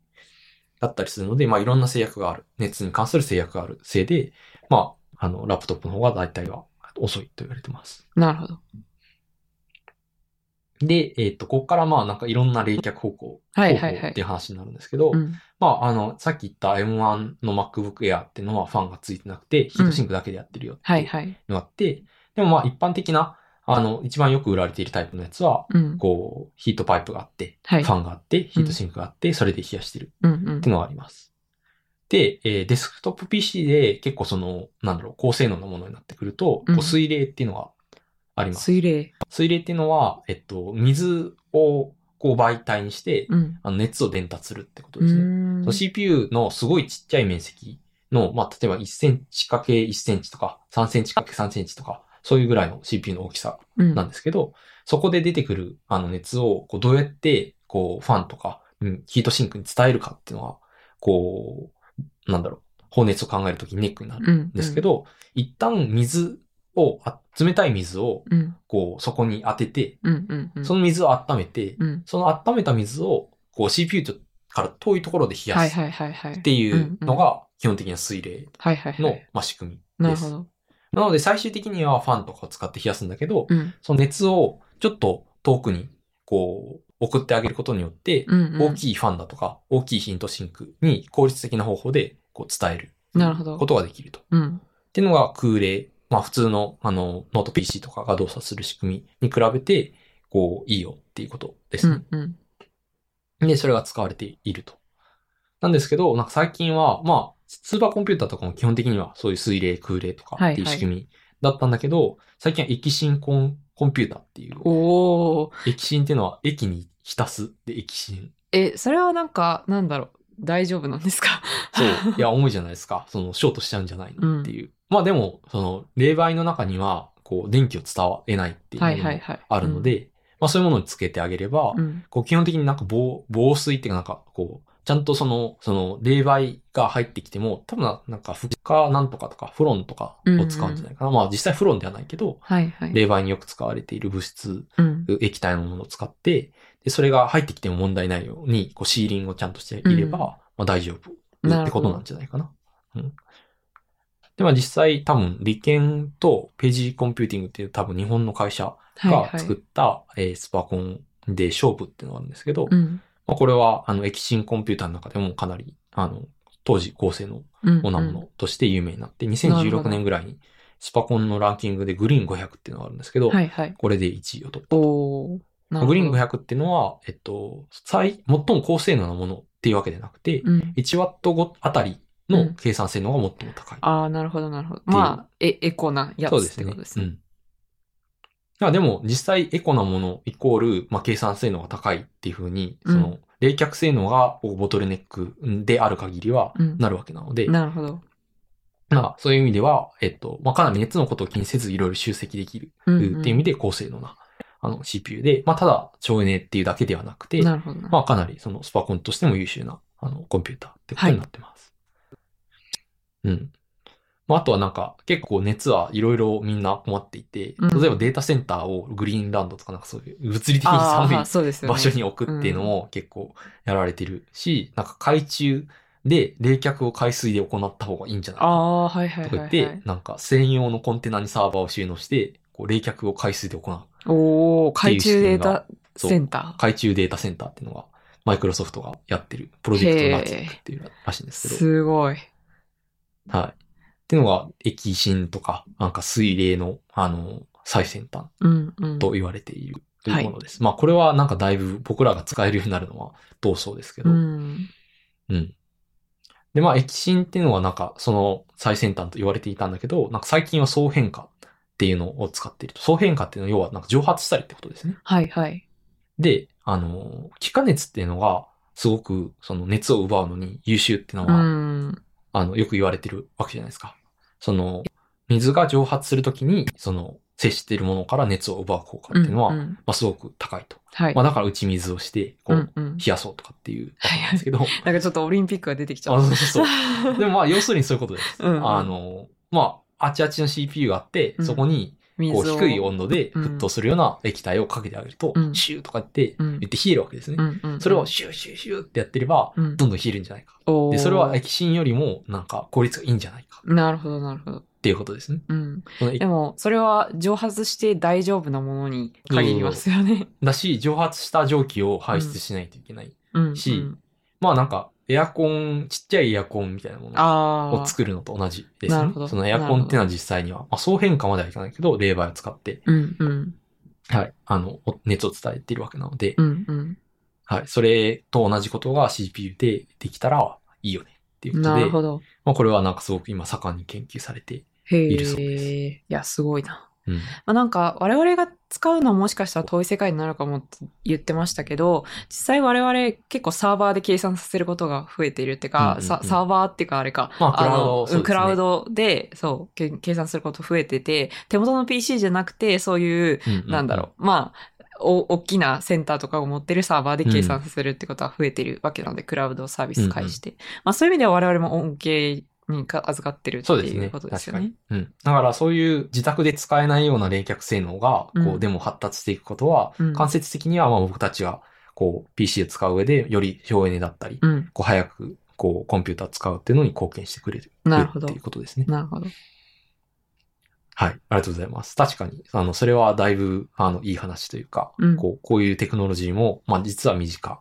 だったりするので、まあいろんな制約がある。熱に関する制約があるせいで、まあ、あの、ラップトップの方が大体は遅いと言われてます。なるほど。で、えっ、と、ここからまあなんかいろんな冷却方向、はいはいっていう話になるんですけど、うん。まあ、あの、さっき言った M1 の MacBook Air っていうのはファンがついてなくて、ヒートシンクだけでやってるよってはいいうはい。のがあって、でもまあ一般的な、あの、一番よく売られているタイプのやつは、うん。こう、ヒートパイプがあって、はいファンがあって、ヒートシンクがあって、それで冷やしてるうんうんっていうのがあります。で、えーデスクトップ PC で結構その、なんだろう、高性能なものになってくると、うんこう水冷っていうのがあります。水冷。水冷っていうのは、えっと、水をこう媒体にして、うん。あの熱を伝達するってことうですね。その CPU のすごいちっちゃい面積の、まあ、例えば1センチかけ1センチとか、3センチかけ3センチとか、そういうぐらいの CPU の大きさうんなんですけど、そこで出てくるあの熱を、こうどうやって、こう、ファンとか、うんヒートシンクに伝えるかっていうのは、こう、なんだろう、放熱を考えるときにネックになるうんんですけど、一旦水を、あ冷たい水を、うん。こう、そこに当てて、うんうんうん。その水を温めて、うん。その温めた水を、こう CPU から遠いところで冷やす。っていうのが基本的な水冷のい。、まあ、仕組みです。なるほど。なので最終的にはファンとかを使って冷やすんだけど、うん。その熱をちょっと遠くにこう送ってあげることによって。大きいファンだとか大きいヒートシンクに効率的な方法でこう伝えるなるほどことができると。うん。っていうのが空冷。まあ普通のあのノート PC とかが動作する仕組みに比べて、こういいよっていうことですね。うんうん。で、それが使われていると。なんですけど、なんか最近は、まあ、スーパーコンピューターとかも基本的にはそういう水冷、空冷とかっていう仕組みだったんだけど、最近は液芯コンコンピューターっていう、おー。液芯っていうのは液に浸すで液芯。え、それはなんか、なんだろう。大丈夫なんですか？そう。いや、重いじゃないですか。その、ショートしちゃうんじゃないのっていう。まあでも、その、冷媒の中には、こう、電気を伝われないっていうのもいはいはい。あるので、まあそういうものにつけてあげれば、うん。こう基本的になんか防、防水っていうかなんか、こう、ちゃんとその、その、冷媒が入ってきても、多分ななんか、フッカーなんとかとか、フロンとかを使うんじゃないかな。まあ実際フロンではないけど、はいはい。によく使われている物質、うん。液体のものを使って、で、それが入ってきても問題ないように、こう、シーリングをちゃんとしていれば、うんまあ大丈夫ってことなんじゃないかな。うん。で、まあ実際多分、理研とページコンピューティングっていう多分日本の会社はいはい。が作った、えースパコンで勝負っていうのがあるんですけど、うん。まあ、これは、あの、液芯コンピューターの中でもかなり、あの、当時高性能うん。なものとして有名になって、なるほ2016ど年ぐらいに、スパコンのランキングでグリーン500っていうのがあるんですけど、はいはい。これで1位を取ったと。グリーン500っていうのは、えっと、最、最も高性能なものっていうわけでなくて、うん。1ワットごあたりのうん計算性能が最も高い。ああ、なるほど、なるほど。まあ、え、エコなやつっそうですね。てことですね。うん。あでも、実際エコなものイコール、まあ、計算性能が高いっていうふうに、その、冷却性能がボトルネックである限りはうんなるわけなので、なるほど。まあ、そういう意味では、えっと、まあ、かなり熱のことを気にせずいろいろ集積できるうんっていう意味で高性能な、あの CPU で、まあ、ただ省エネっていうだけではなくて、なるほどな。まあ、かなりそのスパコンとしても優秀な、あの、コンピューターってことになってます。うん。まあ、あとはなんか、結構熱はいろいろみんな困っていて、うん例えばデータセンターをグリーンランドとかなんかそういう物理的にあ寒いあ、そうですよね。場所に置くっていうのも結構やられてるし、なんか海中で冷却を海水で行った方がいいんじゃないかああ、はいはいとかはい、ってなんか専用のコンテナにサーバーを収納して、こう冷却を海水で行う。おお海中データそうセンタ海中データセンターっていうのが、マイクロソフトがやってるプロジェクトナーティックっていうらしいんでー。すけど。すごい。はい。っていうのが、液芯とか、なんか水冷の、あの、最先端うんうん。と言われているはいものです。まあ、これはなんかだいぶ僕らが使えるようになるのは同そうですけうど。ん。うん。で、まあ、液芯っていうのはなんか、その最先端と言われていたんだけど、なんか最近は総変化っていうのを使っていると。総変化っていうのは要はなんか蒸発したりってことですね。はいはい。で、あの、気化熱っていうのが、すごくその熱を奪うのに優秀っていうのうは、ん。あの、よく言われてるわけじゃないですか。その、水が蒸発するときに、その、接しているものから熱を奪う効果っていうのは、まうんうんあ、すごく高いと。はい。まあ、だから打ち水をして、こう、冷やそうとかっていうわけなんですけど、なんかちょっとオリンピックが出てきちゃあう。そうそうそう。でもまあ、要するにそういうことです。うんうんあの、まあ、あちあちの CPU があって、うんそこに、こう、低い温度で沸騰するような液体をかけてあげると、うんシューとかってうん言って冷えるわけですね。それをシューシューシューってやってれば、うんどんどん冷えるんじゃないか。で、それは液芯よりも、なんか、効率がいいんじゃないか。なるほど、なるほど。っていうことですね。うん。でも、それは蒸発して大丈夫なものに限りますよね。だし、蒸発した蒸気を排出しないといけない。うん。しうんまあなんか、エアコン、ちっちゃいエアコンみたいなもの。を作るのと同じですね。そのエアコンっていうのは実際には、まあ総変化まではいかないけど、冷媒を使って、うんうん。はい、あの、お熱を伝えているわけなので、うんうん。はい、それと同じことが CPU でできたらいいよねっていうことでなる、ほど。まあこれはなんかすごく今盛んに研究されて、へいるそうですえ。いや、すごいな。うん。まあ、なんか我々が使うのはもしかしたら遠い世界になるかもって言ってましたけど、実際我々結構サーバーで計算させることが増えているっていうか、うんうんうん。さサーバーっていうかあれか、まあクラウドのクラウドで、そう、け計算すること増えてて、手元の PC じゃなくて、そういう、うんうんうん。なんだろう、まあ、お、大きなセンターとかを持ってるサーバーで計算させるってことは増えてるわけなので、クラウドサービス介して。まあそういう意味では我々も恩恵にか預かってるって。いうことですよね確かに。。うん。だからそういう自宅で使えないような冷却性能が、こうでも発達していくことは、うん間接的にはまあ僕たちが、こう、PC を使う上で、より省エネだったり、うん。こう、早く、こう、コンピューターを使うっていうのに貢献してくれる。なるほどっていうことですね。なるほど。はい。ありがとうございます。確かに、あの、それはだいぶ、あの、いい話というか、うんこう、こういうテクノロジーも、まあ、実は身近。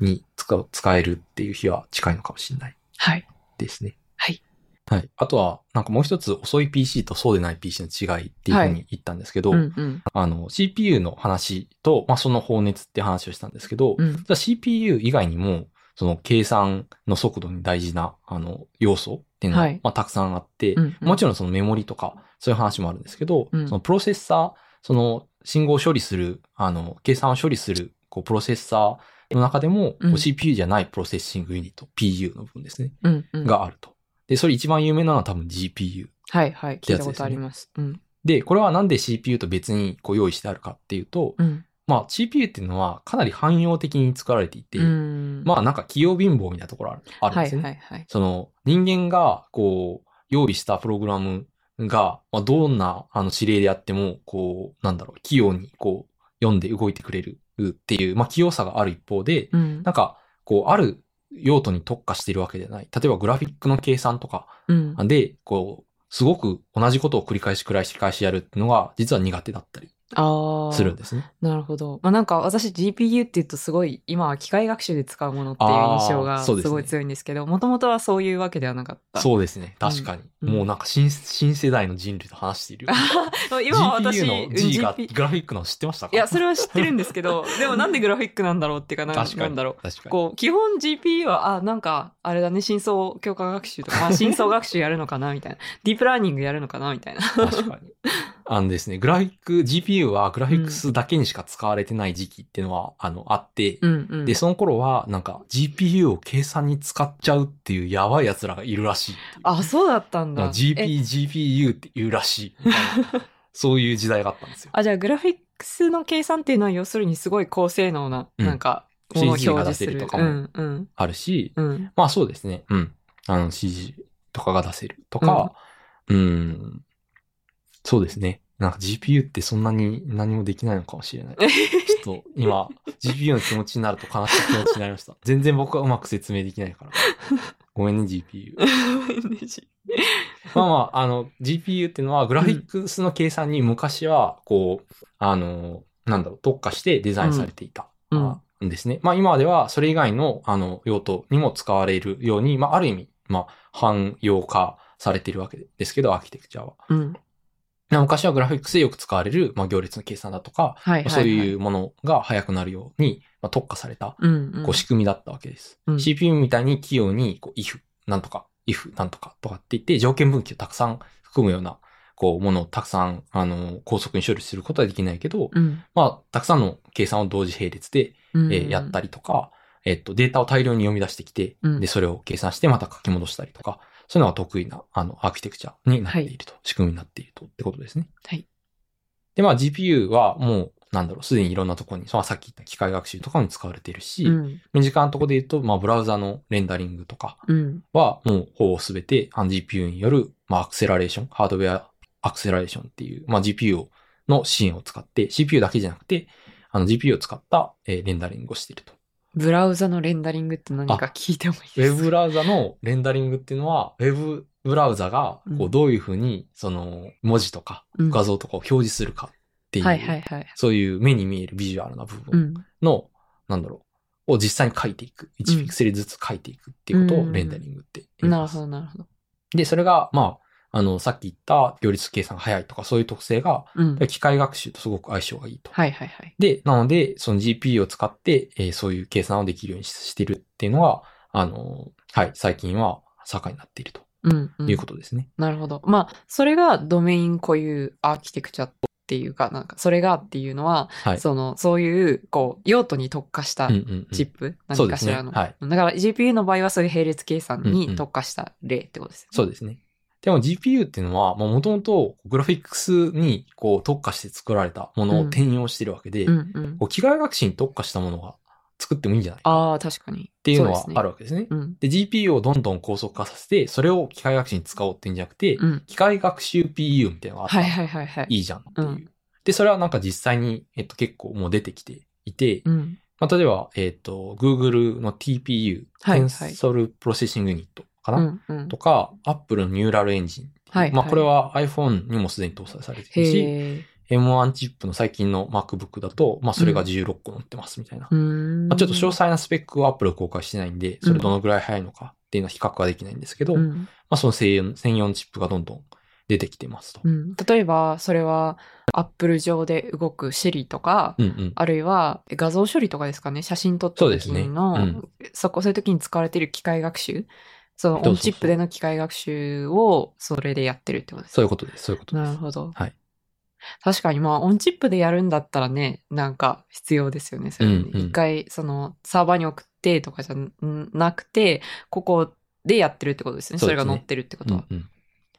に使う、使えるっていう日は近いのかもしれないはい。ですね。はい。はい。あとは、なんかもう一つ遅い PC とそうでない PC の違いっていうふうに言ったんですけど、うんうん。あの、CPU の話と、まあ、その放熱って話をしたんですけど、うんじゃあ CPU 以外にも、その計算の速度に大事な、あの、要素っていうのは、はいまあ、たくさんあって、うんうんもちろんそのメモリとか、そういう話もあるんですけど、うんそのプロセッサー、その信号を処理する、あの、計算を処理する、こう、プロセッサーの中でも、こうんう CPU じゃないプロセッシングユニット、PU の部分ですね、うんうん。があると。で、それ一番有名なのは多分 GPU。はいはい。聞いたことあります。うん。で、これはなんで CPU と別にこう用意してあるかっていうと、うん。まあ CPU っていうのはかなり汎用的に作られていて、うん。まあなんか企業貧乏みたいなところあるあるんはいですよね。はいはい。その人間がこう用意したプログラムが、まあ、どんなあの指令であっても、こう、なんだろう、器用にこう読んで動いてくれるっていう、まあ器用さがある一方で、うん。なんかこうある用途に特化しているわけではない。例えばグラフィックの計算とかうん。で、こう、すごく同じことを繰り返し繰り返しやるっていうのが実は苦手だったり。するんですね。なるほど。まあなんか私 GPU って言うとすごい今は機械学習で使うものっていう印象あがすごい強いんですけど、もともとはそういうわけではなかった。そうですね。確かに。うんもうなんか新、新世代の人類と話している。今は私、GPU の G が GP グラフィックなの知ってましたか？いや、それは知ってるんですけど、でもなんでグラフィックなんだろうっていうか、な。なんだろう。こう、基本 GPU は、あ、なんか、あれだね、深層強化学習とか、あ 深層学習やるのかなみたいな。ディープラーニングやるのかなみたいな。確かに。あのですね、グラフィック、GPU はグラフィックスだけにしか使われてない時期っていうのは、あの、あって、うんうん。で、その頃は、なんか GPU を計算に使っちゃうっていうやばい奴らがいるらしいいう。あ、そうだったんだ。まあ GP、え GPU って言うらしい。そういう時代があったんですよ。あ、じゃあグラフィックスの計算っていうのは要するにすごい高性能な、うんなんか、ものを表 CG が出。せるとかもうんうんあるし、うん。まあそうですね。うん。あの CG とかが出せるとか、うん、そうですね。なんか GPU ってそんなに何もできないのかもしれない。ちょっと今、GPU の気持ちになると悲しい気持ちになりました。全然僕はうまく説明できないから。ごめんね、GPU。まあまあ、あの、GPU っていうのはグラフィックスの計算に昔は、こう、あの、なんだろう、特化してデザインされていた。うんですね。まあ今ではそれ以外の、あの、用途にも使われるように、まあある意味、まあ汎用化されているわけですけど、アーキテクチャは。うん。まあ昔はグラフィックスでよく使われる、まあ行列の計算だとか、はいはい、はい。まあそういうものが速くなるように、まあ、特化された、うんうん、こう仕組みだったわけです。うん CPU みたいに器用に、こう、if、なんとか、if、なんとかとかって言って、条件分岐をたくさん含むような、こう、ものをたくさん、あの、高速に処理することはできないけど、うん、まあ、たくさんの計算を同時並列で、うんえーやったりとか、えっと、データを大量に読み出してきて、うんで、それを計算してまた書き戻したりとか、そういうのが得意な、あの、アーキテクチャになっていると、仕組みになっていると、ってことですね。はい。で、まあ、GPU はもう、なんだろう、すでにいろんなところに、さっき言った機械学習とかに使われているし、うん。身近なところで言うと、まあ、ブラウザのレンダリングとかうん。は、もう、ほぼすべて、GPU による、まあ、アクセラレーション、ハードウェアアクセラレーションっていう、まあ、GPU の支援を使って、CPU だけじゃなくて、あの GPU を使った、えーレンダリングをしていると。ブラウザのレンダリングって何か聞いてもいいウですかェブブラウザのレンダリングっていうのは、ウェブブラウザが、うんこう、どういうふうに、その、文字とかうん画像とかを表示するかっていう、はいはいはい。そういう目に見えるビジュアルな部分うん。の、なんだろう、を実際に書いていく。1ピクセルずつ書いていくっていうことうんをレンダリングって言います。なるほどなるほど。で、それが、まあ、あの、さっき言った行列計算が早いとか、そういう特性が、うん。機械学習とすごく相性がいいと。はいはいはい。で、なので、その GPU を使って、えーそういう計算をできるようにしてるっていうのは、あの、はい、最近は盛んになっているとうん、うん。いうことですね。なるほど。まあ、それがドメイン固有アーキテクチャっていうか、なんか、それがっていうのは、はい。その、そういう、こう、用途に特化したうんうんうんチップ、そうですね何かしらの。はいだから GPU の場合はそういう並列計算うんうんに特化した例ってことですよね。そうですね。でも GPU っていうのは、もともとグラフィックスにこう特化して作られたものを転用してるわけで、うんうん。こう機械学習に特化したものが作ってもいいんじゃないかああ、確かに。っっていうのはあるわけですね。うん。で GPU をどんどん高速化させて、それを機械学習に使おうっていうんじゃなくて、うん。機械学習 PU みたいなのがあったらはいはいはいはい。いいじゃんっていう。うんで、それはなんか実際に、えっと、結構もう出てきていて、うん。まあ、例えば、えっと、Google の TPU、はいはい Tensor Processing Unit かな、うんうんとか、Apple のニューラルエンジン。はいまあ、はいこれは iPhone にもすでに搭載されてるし。M1 チップの最近の MacBook だと、まあ、それが16個載ってますみたいな。うーん。まあ、ちょっと詳細なスペックを Apple 公開してないんで、それどのぐらい早いのかっていうのは比較はできないんですけど、まうんあ、その専用専用のチップがどんどん出てきてますと。うん。例えば、それは Apple 上で動く Siri とか、うんうん。あるいは画像処理とかですかね。写真撮ったそうですね時の、うんそこ、そういう時に使われている機械学習。そのオンチップでの機械学習をそれでやってるってことですそういうことです。そういうことです。なるほど。はい。確かにまあオンチップでやるんだったらね、なんか必要ですよね。それね。うんうん。一回そのサーバーに送ってとかじゃなくて、ここでやってるってことですね。そね。れが載ってるってことは。うんうん。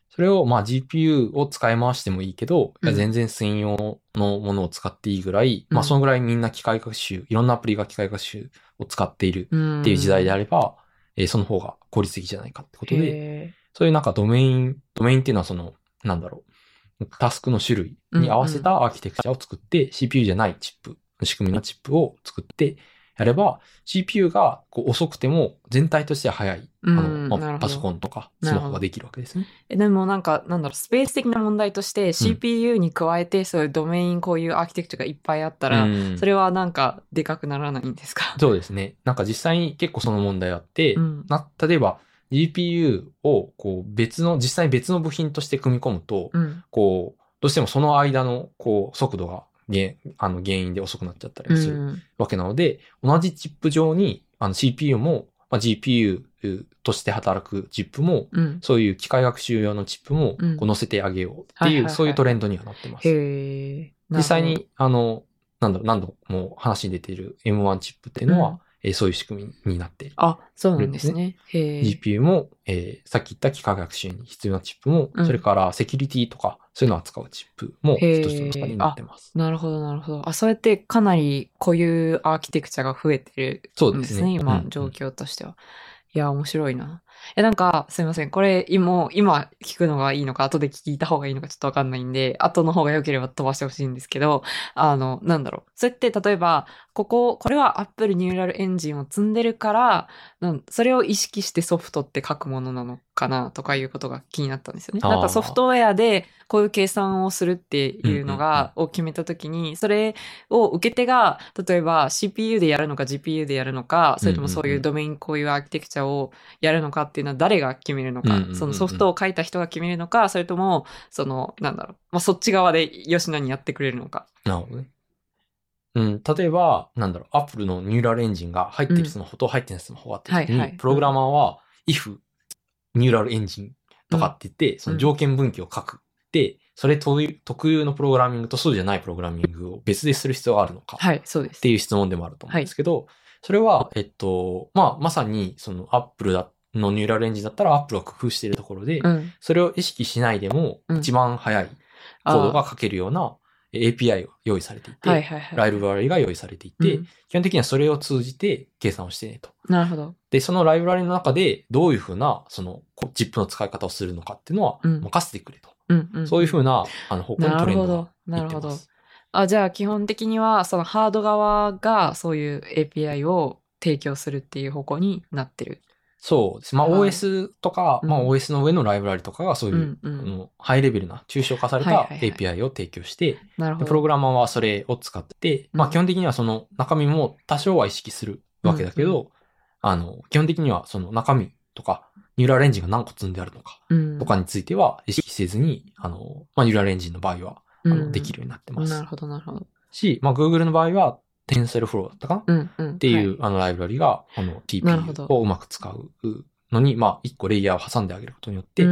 それを、まあ GPU を使い回してもいいけど、全然専用のものを使っていいぐらい、うん。まあそのぐらいみんな機械学習、いろんなアプリが機械学習を使っているうん。っていう時代であれば、えーその方が効率的じゃないかってことで、へそういうなんかドメイン、ドメインっていうのはその、なんだろう、タスクの種類に合わせたアーキテクチャを作って、CPU じゃないチップ、仕組みのチップを作って、やれば、CPU がこう遅くても全体としては速い、あのうんまあパソコンとかスマホができるわけですね。えでもなんか、なんだろう、スペース的な問題として CPU に加えてそういうドメインこういうアーキテクチャがいっぱいあったら、うん。それはなんかでかくならないんですか？そうですね。なんか実際に結構その問題あって、うん。な例えば GPU をこう別の、実際に別の部品として組み込むと、うん。こう、どうしてもその間のこう速度が原あの原因で遅くなっちゃったうりするん。わけなので、同じチップ上にあの CPU も、まあ、GPU として働くチップも、うん。そういう機械学習用のチップもうんこう乗せてあげようっていう、はいはいはいそういうトレンドにはなってます。実際に、あの、なんだろう、何度も話に出ている M1 チップっていうのは、うんえーそういう仕組みになっている。あ、そうなんですね。GPU も、えーさっき言った機械学習に必要なチップも、うんそれからセキュリティとか、そういうのを扱うチップも一つの中になってます。なるほど、なるほど。あ、そうやってかなり固有アーキテクチャが増えてるそうでね。んですすね、今、うん状況としては。いや、面白いな。え、なんか、すいません。これ、今、今聞くのがいいのか、後で聞いた方がいいのかちょっとわかんないんで、後の方が良ければ飛ばしてほしいんですけど、あの、なんだろう。それって、例えば、ここ、これは Apple ニューラルエンジンを積んでるから、それを意識してソフトって書くものなのかなとかいうことが気になったんですよね。なんかソフトウェアでこういう計算をするっていうのうんが、を決めたときに、それを受け手が、例えば CPU でやるのか GPU でやるのか、それともそういうドメインこういうアーキテクチャをやるのかっていうのは誰が決めるのかそのソフトを書いた人が決めるのか、それとも、その、なんだろう、まあ、そっち側で吉野にやってくれるのか。なるほどね。うん、例えば、なんだろう、Apple のニューラルエンジンが入ってるスマホと入ってないスマホがあって時に、はいはいプログラマーは if ニューラルエンジンとかって言って、その条件分岐を書く。で、それ特有特有のプログラミングとそうじゃないプログラミングを別でする必要があるのか。はい、そうですって。いう質問でもあると思うんですけど、それは、えっと、まあ、まさに、その Apple だのニューラルエンジンだったら Apple が工夫しているところで、うん。それを意識しないでもうん一番早いコードが書けるような API が用意されていて、はいはいはい。ライブラリが用意されていて、うん基本的にはそれを通じて計算をしてねと。なるほど。で、そのライブラリの中でどういうふうな、その、こチップの使い方をするのかっていうのはうん任せてくれと。うんうん。そういうふうな、あの、方向にトレンドがなるほど。あ、じゃあ基本的にはそのハード側がそういう API を提供するっていう方向になってる。そうです。まあ、はい OS とか、うんまあ、OS の上のライブラリとかがそういう、うんうんあのハイレベルな、抽象化されたはいはいはい API を提供して、なるほど。でプログラマーはそれを使って、まあうん基本的にはその中身も多少は意識するわけだけど、うんあの、基本的にはその中身とか、ニューラルエンジンが何個積んであるのかうんとかについては意識せずに、あの、まあニューラルエンジンの場合は、あのうんできるようになってます。なるほど、なるほど。し、まあ Google の場合は、TensorFlow だったか？な、うんうん。っていう、はいあのライブラリが、あのなるほど TPU をうまく使うのに、まあ一個レイヤーを挟んであげることによって、うう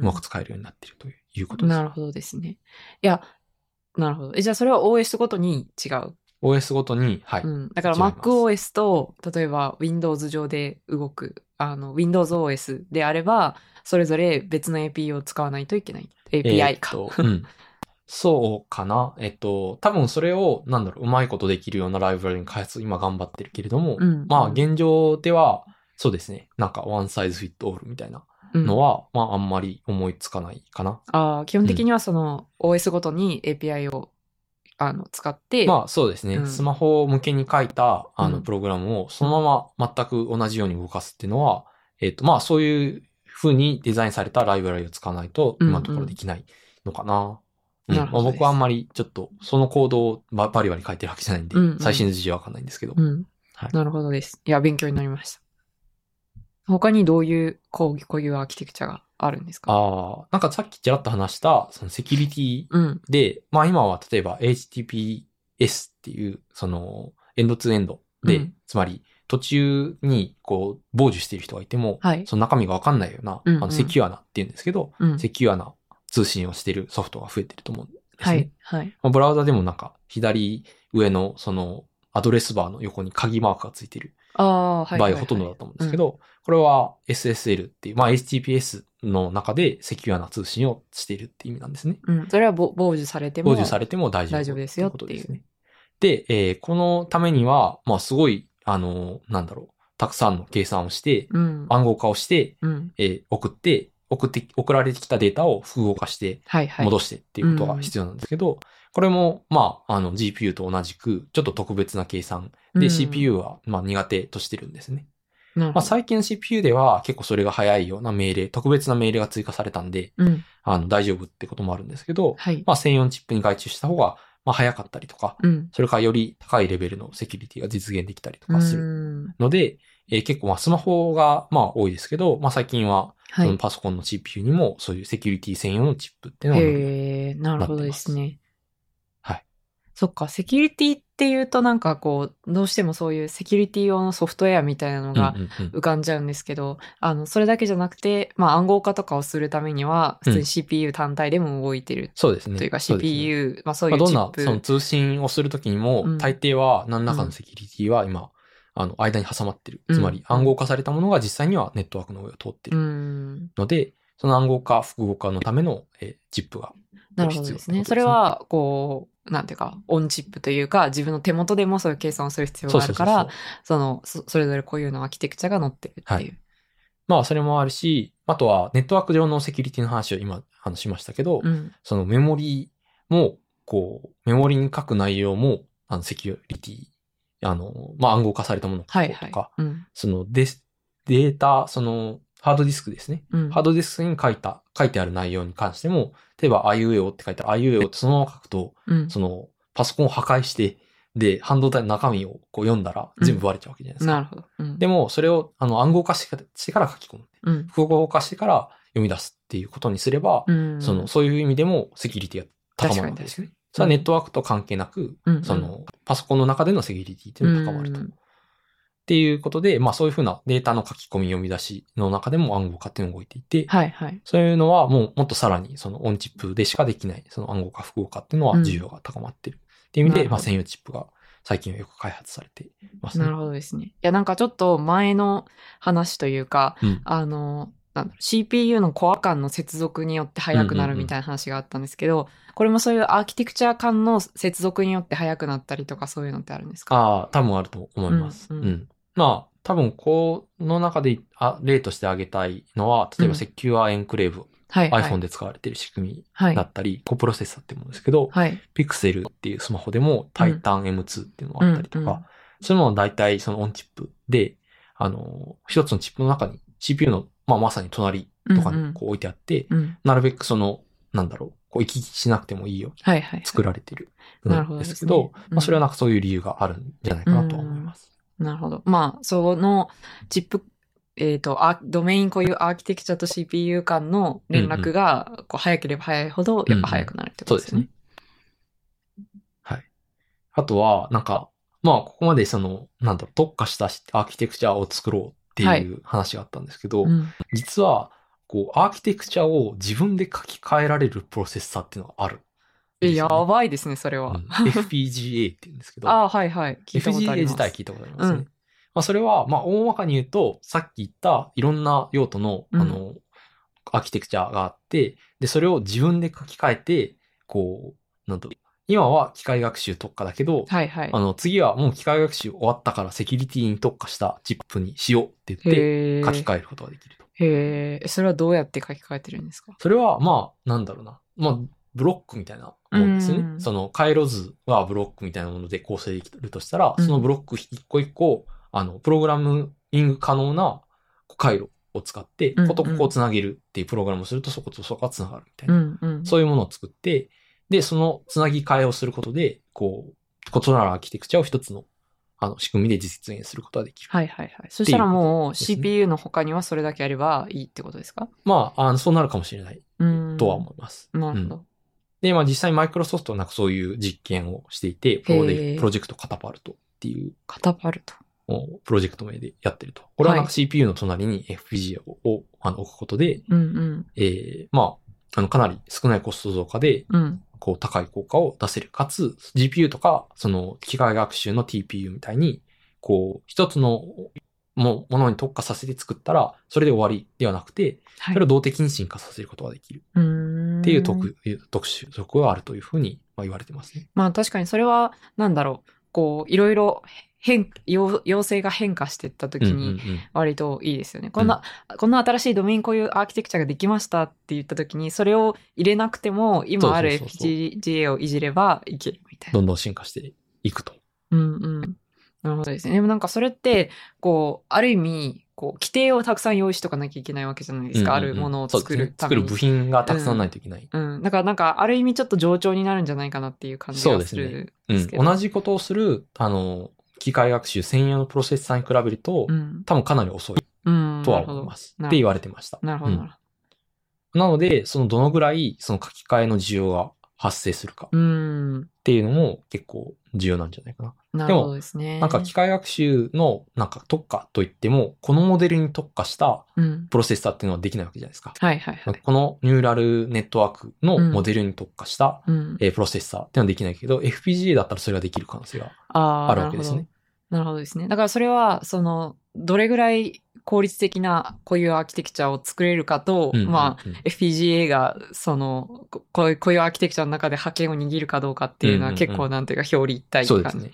んまく使えるようになっているということです。なるほどですね。いや、なるほど。え、じゃあそれは OS ごとに違う？OS ごとに、はい。うん。だから MacOS と、例えば Windows 上で動く、あの、WindowsOS であれば、それぞれ別の API を使わないといけない。API か。えーうん。そうかな。えっと、多分それを、なんだろう、うまいことできるようなライブラリに開発今頑張ってるけれども、うんまあ現状では、そうですね。なんか、one size fit all みたいなうんのは、まああんまり思いつかないかな。あー基本的にはその OS ごとに API をあの使って、まあそうですね。うんスマホ向けに書いた、あの、うんプログラムをそのまま全く同じように動かすっていうのは、えっと、まあそういう風にデザインされたライブラリを使わないと、うん今のところできないのかな。まあ僕はあんまりちょっと、そのコードをババリバリ書いてるわけじゃないんで、うんうん最新の事情はわかんないんですけど。うん。はいなるほどです。いや、勉強になりました。他にどういう、こうこういうアーキテクチャがあるんですか？ああ、なんかさっきちらっと話した、そのセキュリティうん。で、まあ今は例えば HTTPS っていう、その、エンドツーエンドで、うんつまり途中にこう、傍受している人がいても、はいその中身がわかんないような、うんうんあのセキュアなっていうんですけど、うん。セキュアな通信をしているソフトが増えてると思うんですね。はい。はい。まあブラウザでもなんか、左上のその、アドレスバーの横に鍵マークがついてる。場はい合がほとんどだと思うんですけど、これは SSL っていう、まあ HTTPS の中でセキュアな通信をしているっていう意味なんですね。うん。それはぼ傍受されても。傍受されても大丈夫。大丈夫ですよっていうですね。で、えーこのためには、まあすごい、あの、なんだろう、たくさんの計算をして、うん。暗号化をして、うん。えー送って、送って、送られてきたデータを複合化してはいはい。戻してっていうことが必要なんですけど、これも、まあ、あの GPU と同じく、ちょっと特別な計算で、うん CPU は、まあ、苦手としてるんですね。まあ。最近の CPU では結構それが早いような命令、特別な命令が追加されたんで、うん。あの、大丈夫ってこともあるんですけど、はい。まあ、専用チップに外注した方が、まあ、早かったりとか、うん。それからより高いレベルのセキュリティが実現できたりとかするる。ので、えー結構まあスマホがまあ多いですけど、まあ最近はそのはい。パソコンの CPU にもそういうセキュリティ専用のチップっていうのが載るへえ、なるほどですね。はい。そっか、セキュリティっていうとなんかこう、どうしてもそういうセキュリティ用のソフトウェアみたいなのがうんうんうん浮かんじゃうんですけど、あの、それだけじゃなくて、まあ暗号化とかをするためには、普通に CPU 単体でも動いてるそうですね。というかそうですね CPU、まあそういまあ、どんうチップ。なその通信をするときにも、うん大抵は何らかのセキュリティは今、あの、間に挟まってる。うんつまり暗号化されたものが実際にはネットワークの上を通ってうるん。ので、その暗号化、複合化のための、えーチップがなるほどですね。それは、こう、なんていうか、オンチップというか、自分の手元でもそういう計算をする必要があるから、その、そそれぞれこういうのアーキテクチャが載ってるっていう。はいまあ、それもあるし、あとはネットワーク上のセキュリティの話を今話しましたけど、うん。そのメモリも、こう、メモリに書く内容も、あの、セキュリティ、あの、まあ、暗号化されたものを書はいはい。うん。そのデス、データ、その、ハードディスクですね。うん。ハードディスクに書いた、書いてある内容に関しても、例えば、あいうえおって書いたら、あいうえおってそのまま書くと、うん。その、パソコンを破壊して、で、半導体の中身をこう読んだら、全部バレちゃうわけじゃないですか。なるほど。うん。でも、それを、あの、暗号化してから書き込む。うん。複合化してから読み出すっていうことにすれば、うん。その、そういう意味でもセキュリティが高まるわけですね。それはネットワークと関係なく、うん、その、パソコンの中でのセキュリティっていうのが高まると。うんっていうことで、まあそういうふうなデータの書き込み読み出しの中でも暗号化っていうのが動いていて、はいはい。そういうのはもうもっとさらにそのオンチップでしかできない、その暗号化複合化っていうのは需要が高まってる。っていう意味で、まあ専用チップが最近はよく開発されていますね。なるほどですね。いや、なんかちょっと前の話というか、うんあの、なんだろう CPU のコア間の接続によって速くなるみたいな話があったんですけど、これもそういうアーキテクチャ間の接続によって速くなったりとかそういうのってあるんですか？ああ、多分あると思います。ううんん。まあ、多分この中であ例として挙げたいのは、例えばうんセキュアエンクレーブ、はい、はい。iPhone で使われている仕組みはいだ。ったり、コプロセッサーっていうものですけど、はい。Pixel っていうスマホでも Titan M2 っていうのがあったりとか、うんうんそういうのは大体そのオンチップで、あの、一つのチップの中に CPU の、まあまさに隣とかうんうんにこう置いてあって、うん。なるべくその、なんだろう、こう行き来しなくてもいいようにはいはい。作られているんですけど、ですねうんまあそれはなんかそういう理由があるんじゃないかなとは思います。なるほど。まあ、そのチップ、えっ、と、あドメイン固有アーキテクチャと CPU 間の連絡が、こう、早ければ早いほど、やっぱ早くなるってことですね。はい。あとは、なんか、まあ、ここまでその、なんだろう、特化したアーキテクチャを作ろうってはいいう話があったんですけど、うん実は、こう、アーキテクチャを自分で書き換えられるプロセッサーっていうのがあるね、え、やばいですね、それは。うん FPGA って言うんですけど、ああ、はいはい。FPGA。自体聞いたことありますね。うんまあ、それは、まあ、大まかに言うと、さっき言ったいろんな用途の、うんあの、アーキテクチャがあって、で、それを自分で書き換えて、こう、なんだろう今は機械学習特化だけど、はいはいあ。の、次はもう機械学習終わったからセキュリティに特化したチップにしようって言って。書き換えることができると。へえ。それはどうやって書き換えてるんですか？それは、まあ、なんだろうな。まあ、ブロックみたいなもんですよね。うんその回路図はブロックみたいなもので構成できるとしたら、うんそのブロック一個一個、あの、プログラミング可能な回路を使って、こことここをつなげるっていうプログラムをすると、そことそこがつながるみたいうな。んうん。そういうものを作って、で、そのつなぎ替えをすることで、こう、異なるアーキテクチャを一つの、あの、仕組みで実現することができる。はいはいはい。そしたらもう CPU の他にはそれだけやればいいってことですか？まあ、あのそうなるかもしれないうん。とは思います。うんなるほど。で、まあ実際マイクロソフトはなんかそういう実験をしていて、プロへでープロジェクトカタパルトっていうカタパルト。おプロジェクト名でやってると。これはなんはか CPU の隣に FPGA ををあの置くことで、うんうん。えーまあ、あのかなり少ないコスト増加で、うん。こう高い効果を出せる。かつ、GPU とか、その機械学習の TPU みたいに、こう、一つのもものに特化させて作ったら、それで終わりではなくて、はいそれを動的に進化させることができるっていう特、特殊色があるというふうにまあ言われてますね。まあ確かにそれは、なんだろう。こう、いろいろ変、要要請が変化していった時うんうんに、割といいですよね。こんな、こんな新しいドメインこういうアーキテクチャができましたって言った時に、それを入れなくても、今ある FPGA をいじればいけるみたいな。どんどん進化していくと。うんうん。なるほどですね。でもなんかそれって、こう、ある意味、こう、規定をたくさん用意しとかなきゃいけないわけじゃないですか。うんうんうんあるものをそう作ですね作るるために。部品がたくさんないといけない。うん。だからなんか、ある意味ちょっと冗長になるんじゃないかなっていう感じがするんうん。ですけど。同じことをする、あの、機械学習専用のプロセッサーに比べると、うん。多分かなり遅いうん。とは思います。って言われてました。なるほど。うんなので、そのどのぐらいその書き換えの需要が発生するかっ。ていうのも結構重要なんじゃないかな。なるほどですね。なんか機械学習のなんか特化といっても、このモデルに特化したうん。プロセッサーっていうのはできないわけじゃないですか。はいはいはい。このニューラルネットワークのモデルに特化した、うん。えープロセッサーっていうのはできないけど、FPGA だったらそれができる可能性があるわけですね。なるほどですね。だからそれは、その、どれぐらい効率的なこういうアーキテクチャを作れるかと、うんうんうんまあ、FPGA が、その、ここういうアーキテクチャの中で覇権を握るかどうかっていうのは結構なんていうか表裏一体って感じ。ね。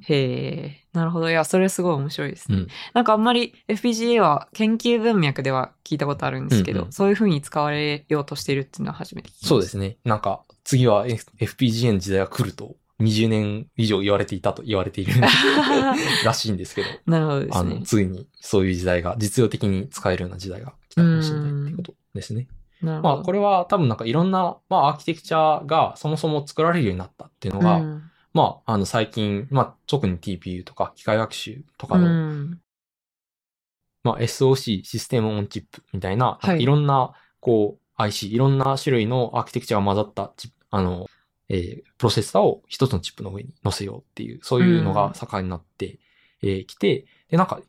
へえ、なるほど。いや、それすごい面白いですね。うんなんかあんまり FPGA は研究文脈では聞いたことあるんですけど、うんうんそういう風に使われようとしているっていうのは初めて聞きました。そうですね。なんか、次は FPGA の時代が来ると、20年以上言われていたと言われている らしいんですけど、なるほどですあの、ね。ついにそういう時代が、実用的に使えるような時代が来たかもしれないっていうことですね。まあ、これは多分なんかいろんな、まあ、アーキテクチャがそもそも作られるようになったっていうのが、うんまあ、あの、最近、まあ、特に TPU とか機械学習とかうの、ん。まあ、SOC、システムオンチップみたいな、はいいろんな、こう、IC、いろんな種類のアーキテクチャが混ざったチップ、あの、えープロセッサーを一つのチップの上に乗せようっていう、そういうのが盛んになってき、えーきて、で、なんか、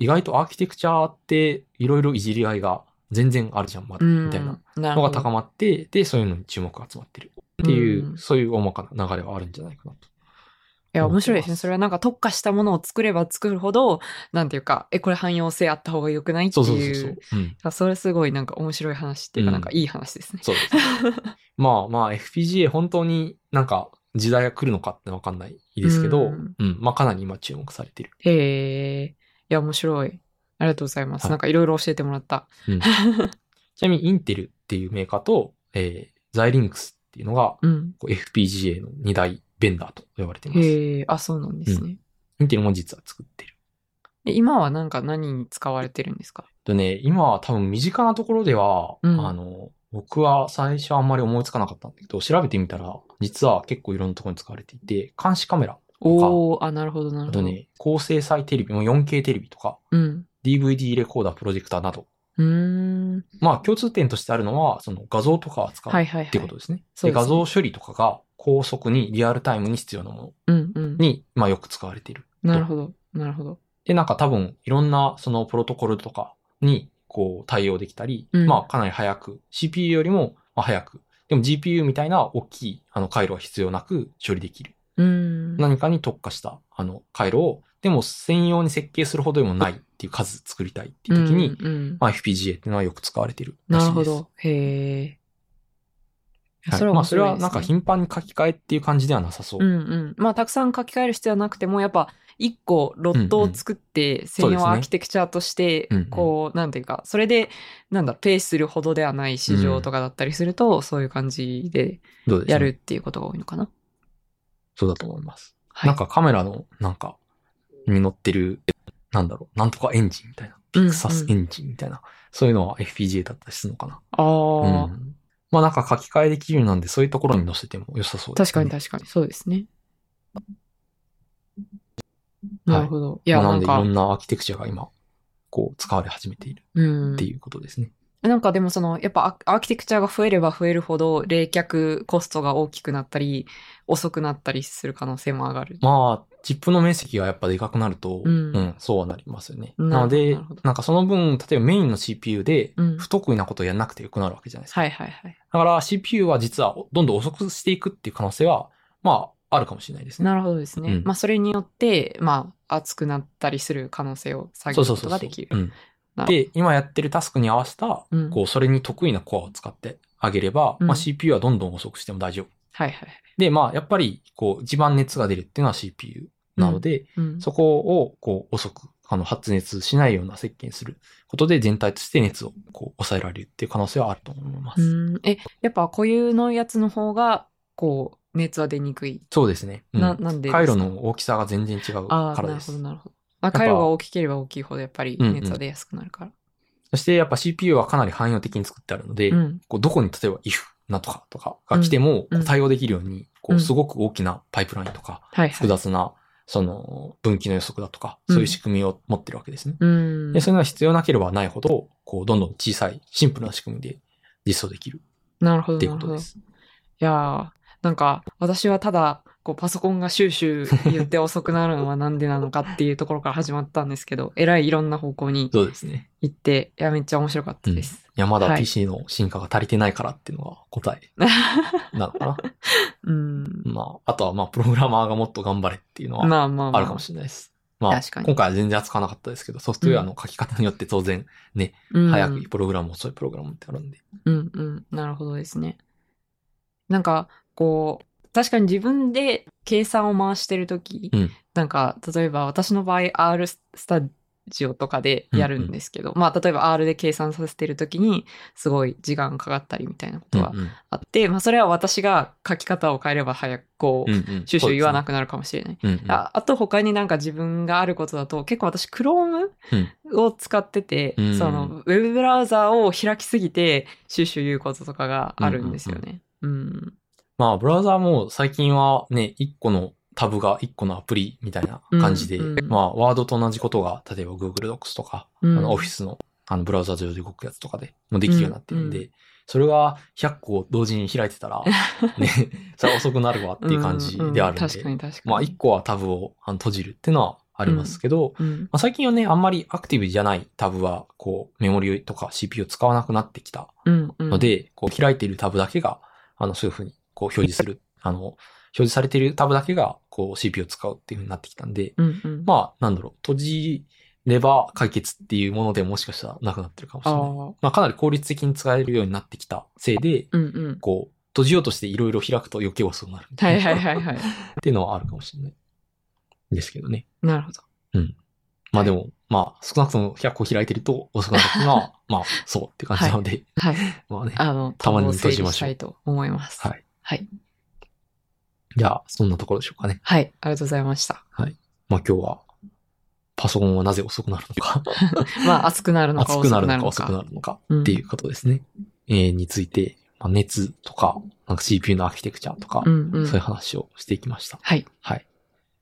意外とアーキテクチャっていろいろいじり合いが全然あるじゃん、まだ、みたいなのが高ままって、で、そういうのに注目が集まってるっていう、うんそういう大まかな流れはあるんじゃないかなと。いや、面白いですね。それはなんか特化したものを作れば作るほど、なんていうか、え、これ汎用性あった方が良くないってそういう。そうそうそう。うん。あそれすごいなんか面白い話っていうか、うんなんかいい話ですね。そうです。まあまあ FPGA 本当になんか時代が来るのかってわかんないですけど、ううんん、まあかなり今注目されてる。へえ。いや、面白い。ありがとうございます。はいなんかいろいろ教えてもらった。うん、ちなみにインテルっていうメーカーと、えー、ザイリンクスっていうのがうん。FPGA の2大ベンダーと呼ばれています。へえ、あ、そうなんですね。インテルも実は作ってる。え今はなんか何に使われてるんですか？とね、今は多分身近なところでは、うんあの、僕は最初あんまり思いつかなかったんだけど、調べてみたら、実は結構いろんなところに使われていて、監視カメラとか、おー、あ、なるほど、なるほど。あとね、高精細テレビ、もう 4K テレビとか、うん。DVD レコーダー、プロジェクターなど、うーん。まあ共通点としてあるのは、その画像とかを扱うはいはいはい。っていうことですね。そうですねで画像処理とかが高速にリアルタイムに必要なもうんうん。のに、まあよく使われている。なるほど。なるほど。で、なんか多分いろんなそのプロトコルとかにこう対応できたり、うんまあかなり早く、CPU よりもまあ早く、でも GPU みたいな大きいあの回路は必要なく処理できる。うーん。何かに特化したあの回路を、でも専用に設計するほどでもないっていう数作りたいっていう時に、うんうんまあ FPGA っていうのはよく使われているらしいです。なるほど。へえ。はいそれはまあそれはなんか頻繁に書き換えっていう感じではなさそう。うんうん。まあ、たくさん書き換える必要はなくても、やっぱ、一個ロットを作って、専用アーキテクチャとしてうんうん、こう、なんていうか、それで、なんだ、ペースするほどではない市場とかだったりすると、そういう感じでやるっていうことが多いのかな。そうだと思います。はい。なんかカメラのなんかに乗ってる、なんだろう、なんとかエンジンみたいな、ピクサスエンジンみたいな、そういうのは FPGA だったりするのかな。ああ、うん。まあなんか書き換えできるようなんで、そういうところに載せても良さそうですね。確かに確かに、そうですね。なるほど。いや、まあななんでいろん、なアーキテクチャが今、こう使われ始めているうんって。いうことですね。なんかでもその、やっぱアアーキテクチャが増えれば増えるほど、冷却コストが大きくなったり、遅くなったりする可能性も上がる。まあ、チップの面積がやっぱでかくなると、ううんん、そうはなりますよね。なのでなんかその分、例えばメインの CPU でうん、不得意なことをやらなくてよくなるわけじゃないですか。はいはいはい。だから CPU は実はどんどん遅くしていくっていう可能性は、まあ、あるかもしれないですね。なるほどですね。うんまあそれによって、まあ熱くなったりする可能性を下げるこそうそうそうそう。とができる。うんなるで、今やってるタスクに合わせた、うんこう、それに得意なコアを使ってあげれば、うんまあ CPU はどんどん遅くしても大丈夫。はいはい。で、まあ、やっぱり、こう、一番熱が出るっていうのは CPU なので、うん。そこをこう遅く、あの発熱しないような設計にすることで全体として熱をこう抑えられるっていう可能性はあると思います。うん。え、やっぱ固有のやつの方が、こう、熱は出にくい。そうですね。うんな、なんで回路の大きさが全然違うああ、からですなるほど、。なるほど。あ、ぱ回路が大きければ大きいほど、やっぱりうんうん熱は出やすくなるから。そしてやっぱ CPU はかなり汎用的に作ってあるので、うん。こうどこに例えば if なんとかとかが来ても対応できるように、こううんすごく大きなパイプラインとか、はいはい。複雑な、その分岐の予測だとか、うんそういう仕組みを持ってるわけですね。うん。で、そういうのが必要なければないほど、こう、どんどん小さい、シンプルな仕組みで実装できるなるほど。っていうことです。やー、なんか、私はただ、こう、パソコンがシューシュー言って遅くなるのはなんでなのかっていうところから始まったんですけど、えらいいろんな方向にそうですね。行って、いや、めっちゃ面白かったです。いや、まだはい PC の進化が足りてないからっていうのが答え なのかな？うん。まあ、あとはまあ、プログラマーがもっと頑張れっていうのはまあまあまあ。あるかもしれないです。まあ、確かに今回は全然扱わなかったですけど、ソフトウェアの書き方によって当然、うん早いプログラム、遅いプログラムってあるんで。うんうん。なるほどですね。なんか、こう、確かに自分で計算を回してるとき、うん。なんか、例えば私の場合 R スタジオとかでやるんですけど、まあ、例えば R で計算させてるときに、すごい時間かかったりみたいなことはうんうん。あって、まあ、それは私が書き方を変えれば早く、こう、うんうん。シュシュ言わなくくなるかもしれない。うんうん。ああと他になんか自分があることだと結構私 Chrome うん。を使ってて、うんそのウェブブラウザを開きすぎてシュシュ言うこととかがあるんですよね。うん。まあ、ブラウザーも最近はね、1個のタブが1個のアプリみたいな感じで、うんうんまあ、ワードと同じことが、例えば Google Docs とか、うんあの、Office の、あの、ブラウザ上で動くやつとかでもできるようになってるんで、うんうそれが100個同時に開いてたら、ね、それは遅くなるわっていう感じであるんで、うんうん確かに確かに。まあ、1個はタブをあの閉じるっていうのはありますけど、うん。まあ、最近はね、あんまりアクティブじゃないタブは、こう、メモリとか CPU を使わなくなってきたうん。うん。の、で、こう開いているタブだけが、あの、そういうふうに、こう表示する、あの、表示されているタブだけが、こう CPU を使うっていうふうになってきたんで、うんうん。まあ、なんだろう、閉じれば解決っていうものでもしかしたらなくなってるかもしれない。まあ、かなり効率的に使えるようになってきたせいで、うんうん。こう、閉じようとしていろいろ開くと余計遅くなるみたはいいな。はいはいはい。っていうのはあるかもしれない。ですけどね。なるほど。まあでも、まあ、少なくとも100個開いてると遅くなるのは、まあ、そうって感じなので、はい。まあね。あの、たまに閉じましょうと思います。はい。はい。じゃあ、そんなところでしょうかね。はい。ありがとうございました。まあ今日は、パソコンはなぜ遅くなるのか、まあ、熱くなるのか熱遅くなるのか。遅くなるのかうんっていうことですね。えーについて、まあ、熱とか、なんか CPU のアーキテクチャとか、うんうん。そういう話をしていきました。はい。はい。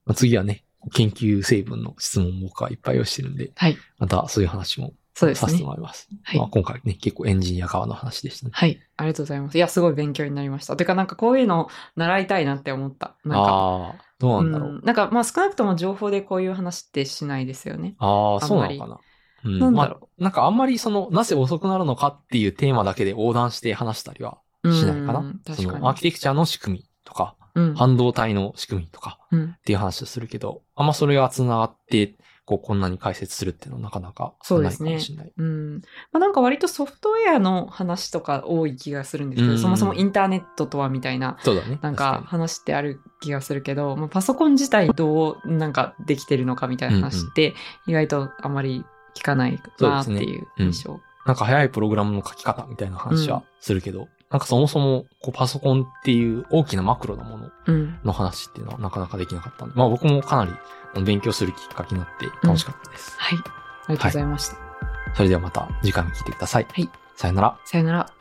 まあ、次はね、研究成分の質問も僕はいっぱい用意してるんで、はい。またそういう話もそうですねさせても。らいます。はいまあ、今回ね、結構エンジニア側の話でしたね。はい。ありがとうございます。いや、すごい勉強になりました。てか、なんかこういうの習いたいなって思った。なんか、ああ、どうなんだろう。うんなんか、まあ少なくとも情報でこういう話ってしないですよね。ああ、そうなのかな。うんなんだろうまあ、なんかあんまりその、なぜ遅くなるのかっていうテーマだけで横断して話したりはしないかな。確かの、アーキに。テクチャの仕組みとか、うん。半導体の仕組みとかうんっていう話をするけど、あんまそれが繋がって、こう、こんなに解説するっていうのはなかなかないそうですねかもしれない。うん。まあなんか割とソフトウェアの話とか多い気がするんですけど、うんそもそもインターネットとはみたいな、そうだね。なんか話ってある気がするけど、まあ、パソコン自体どうなんかできてるのかみたいな話って意外とあまり聞かないなっていう印象。になんか早いプログラムの書き方みたいな話はするけど、なんかそもそも、こう、パソコンっていう大きなマクロなものうん。の話っていうのはなかなかできなかったんで、まあ僕もかなり勉強するきっかけになって楽しかったです。はい。ありがとうございました。それではまた次回も聞いてください。はい。さよなら。さよなら。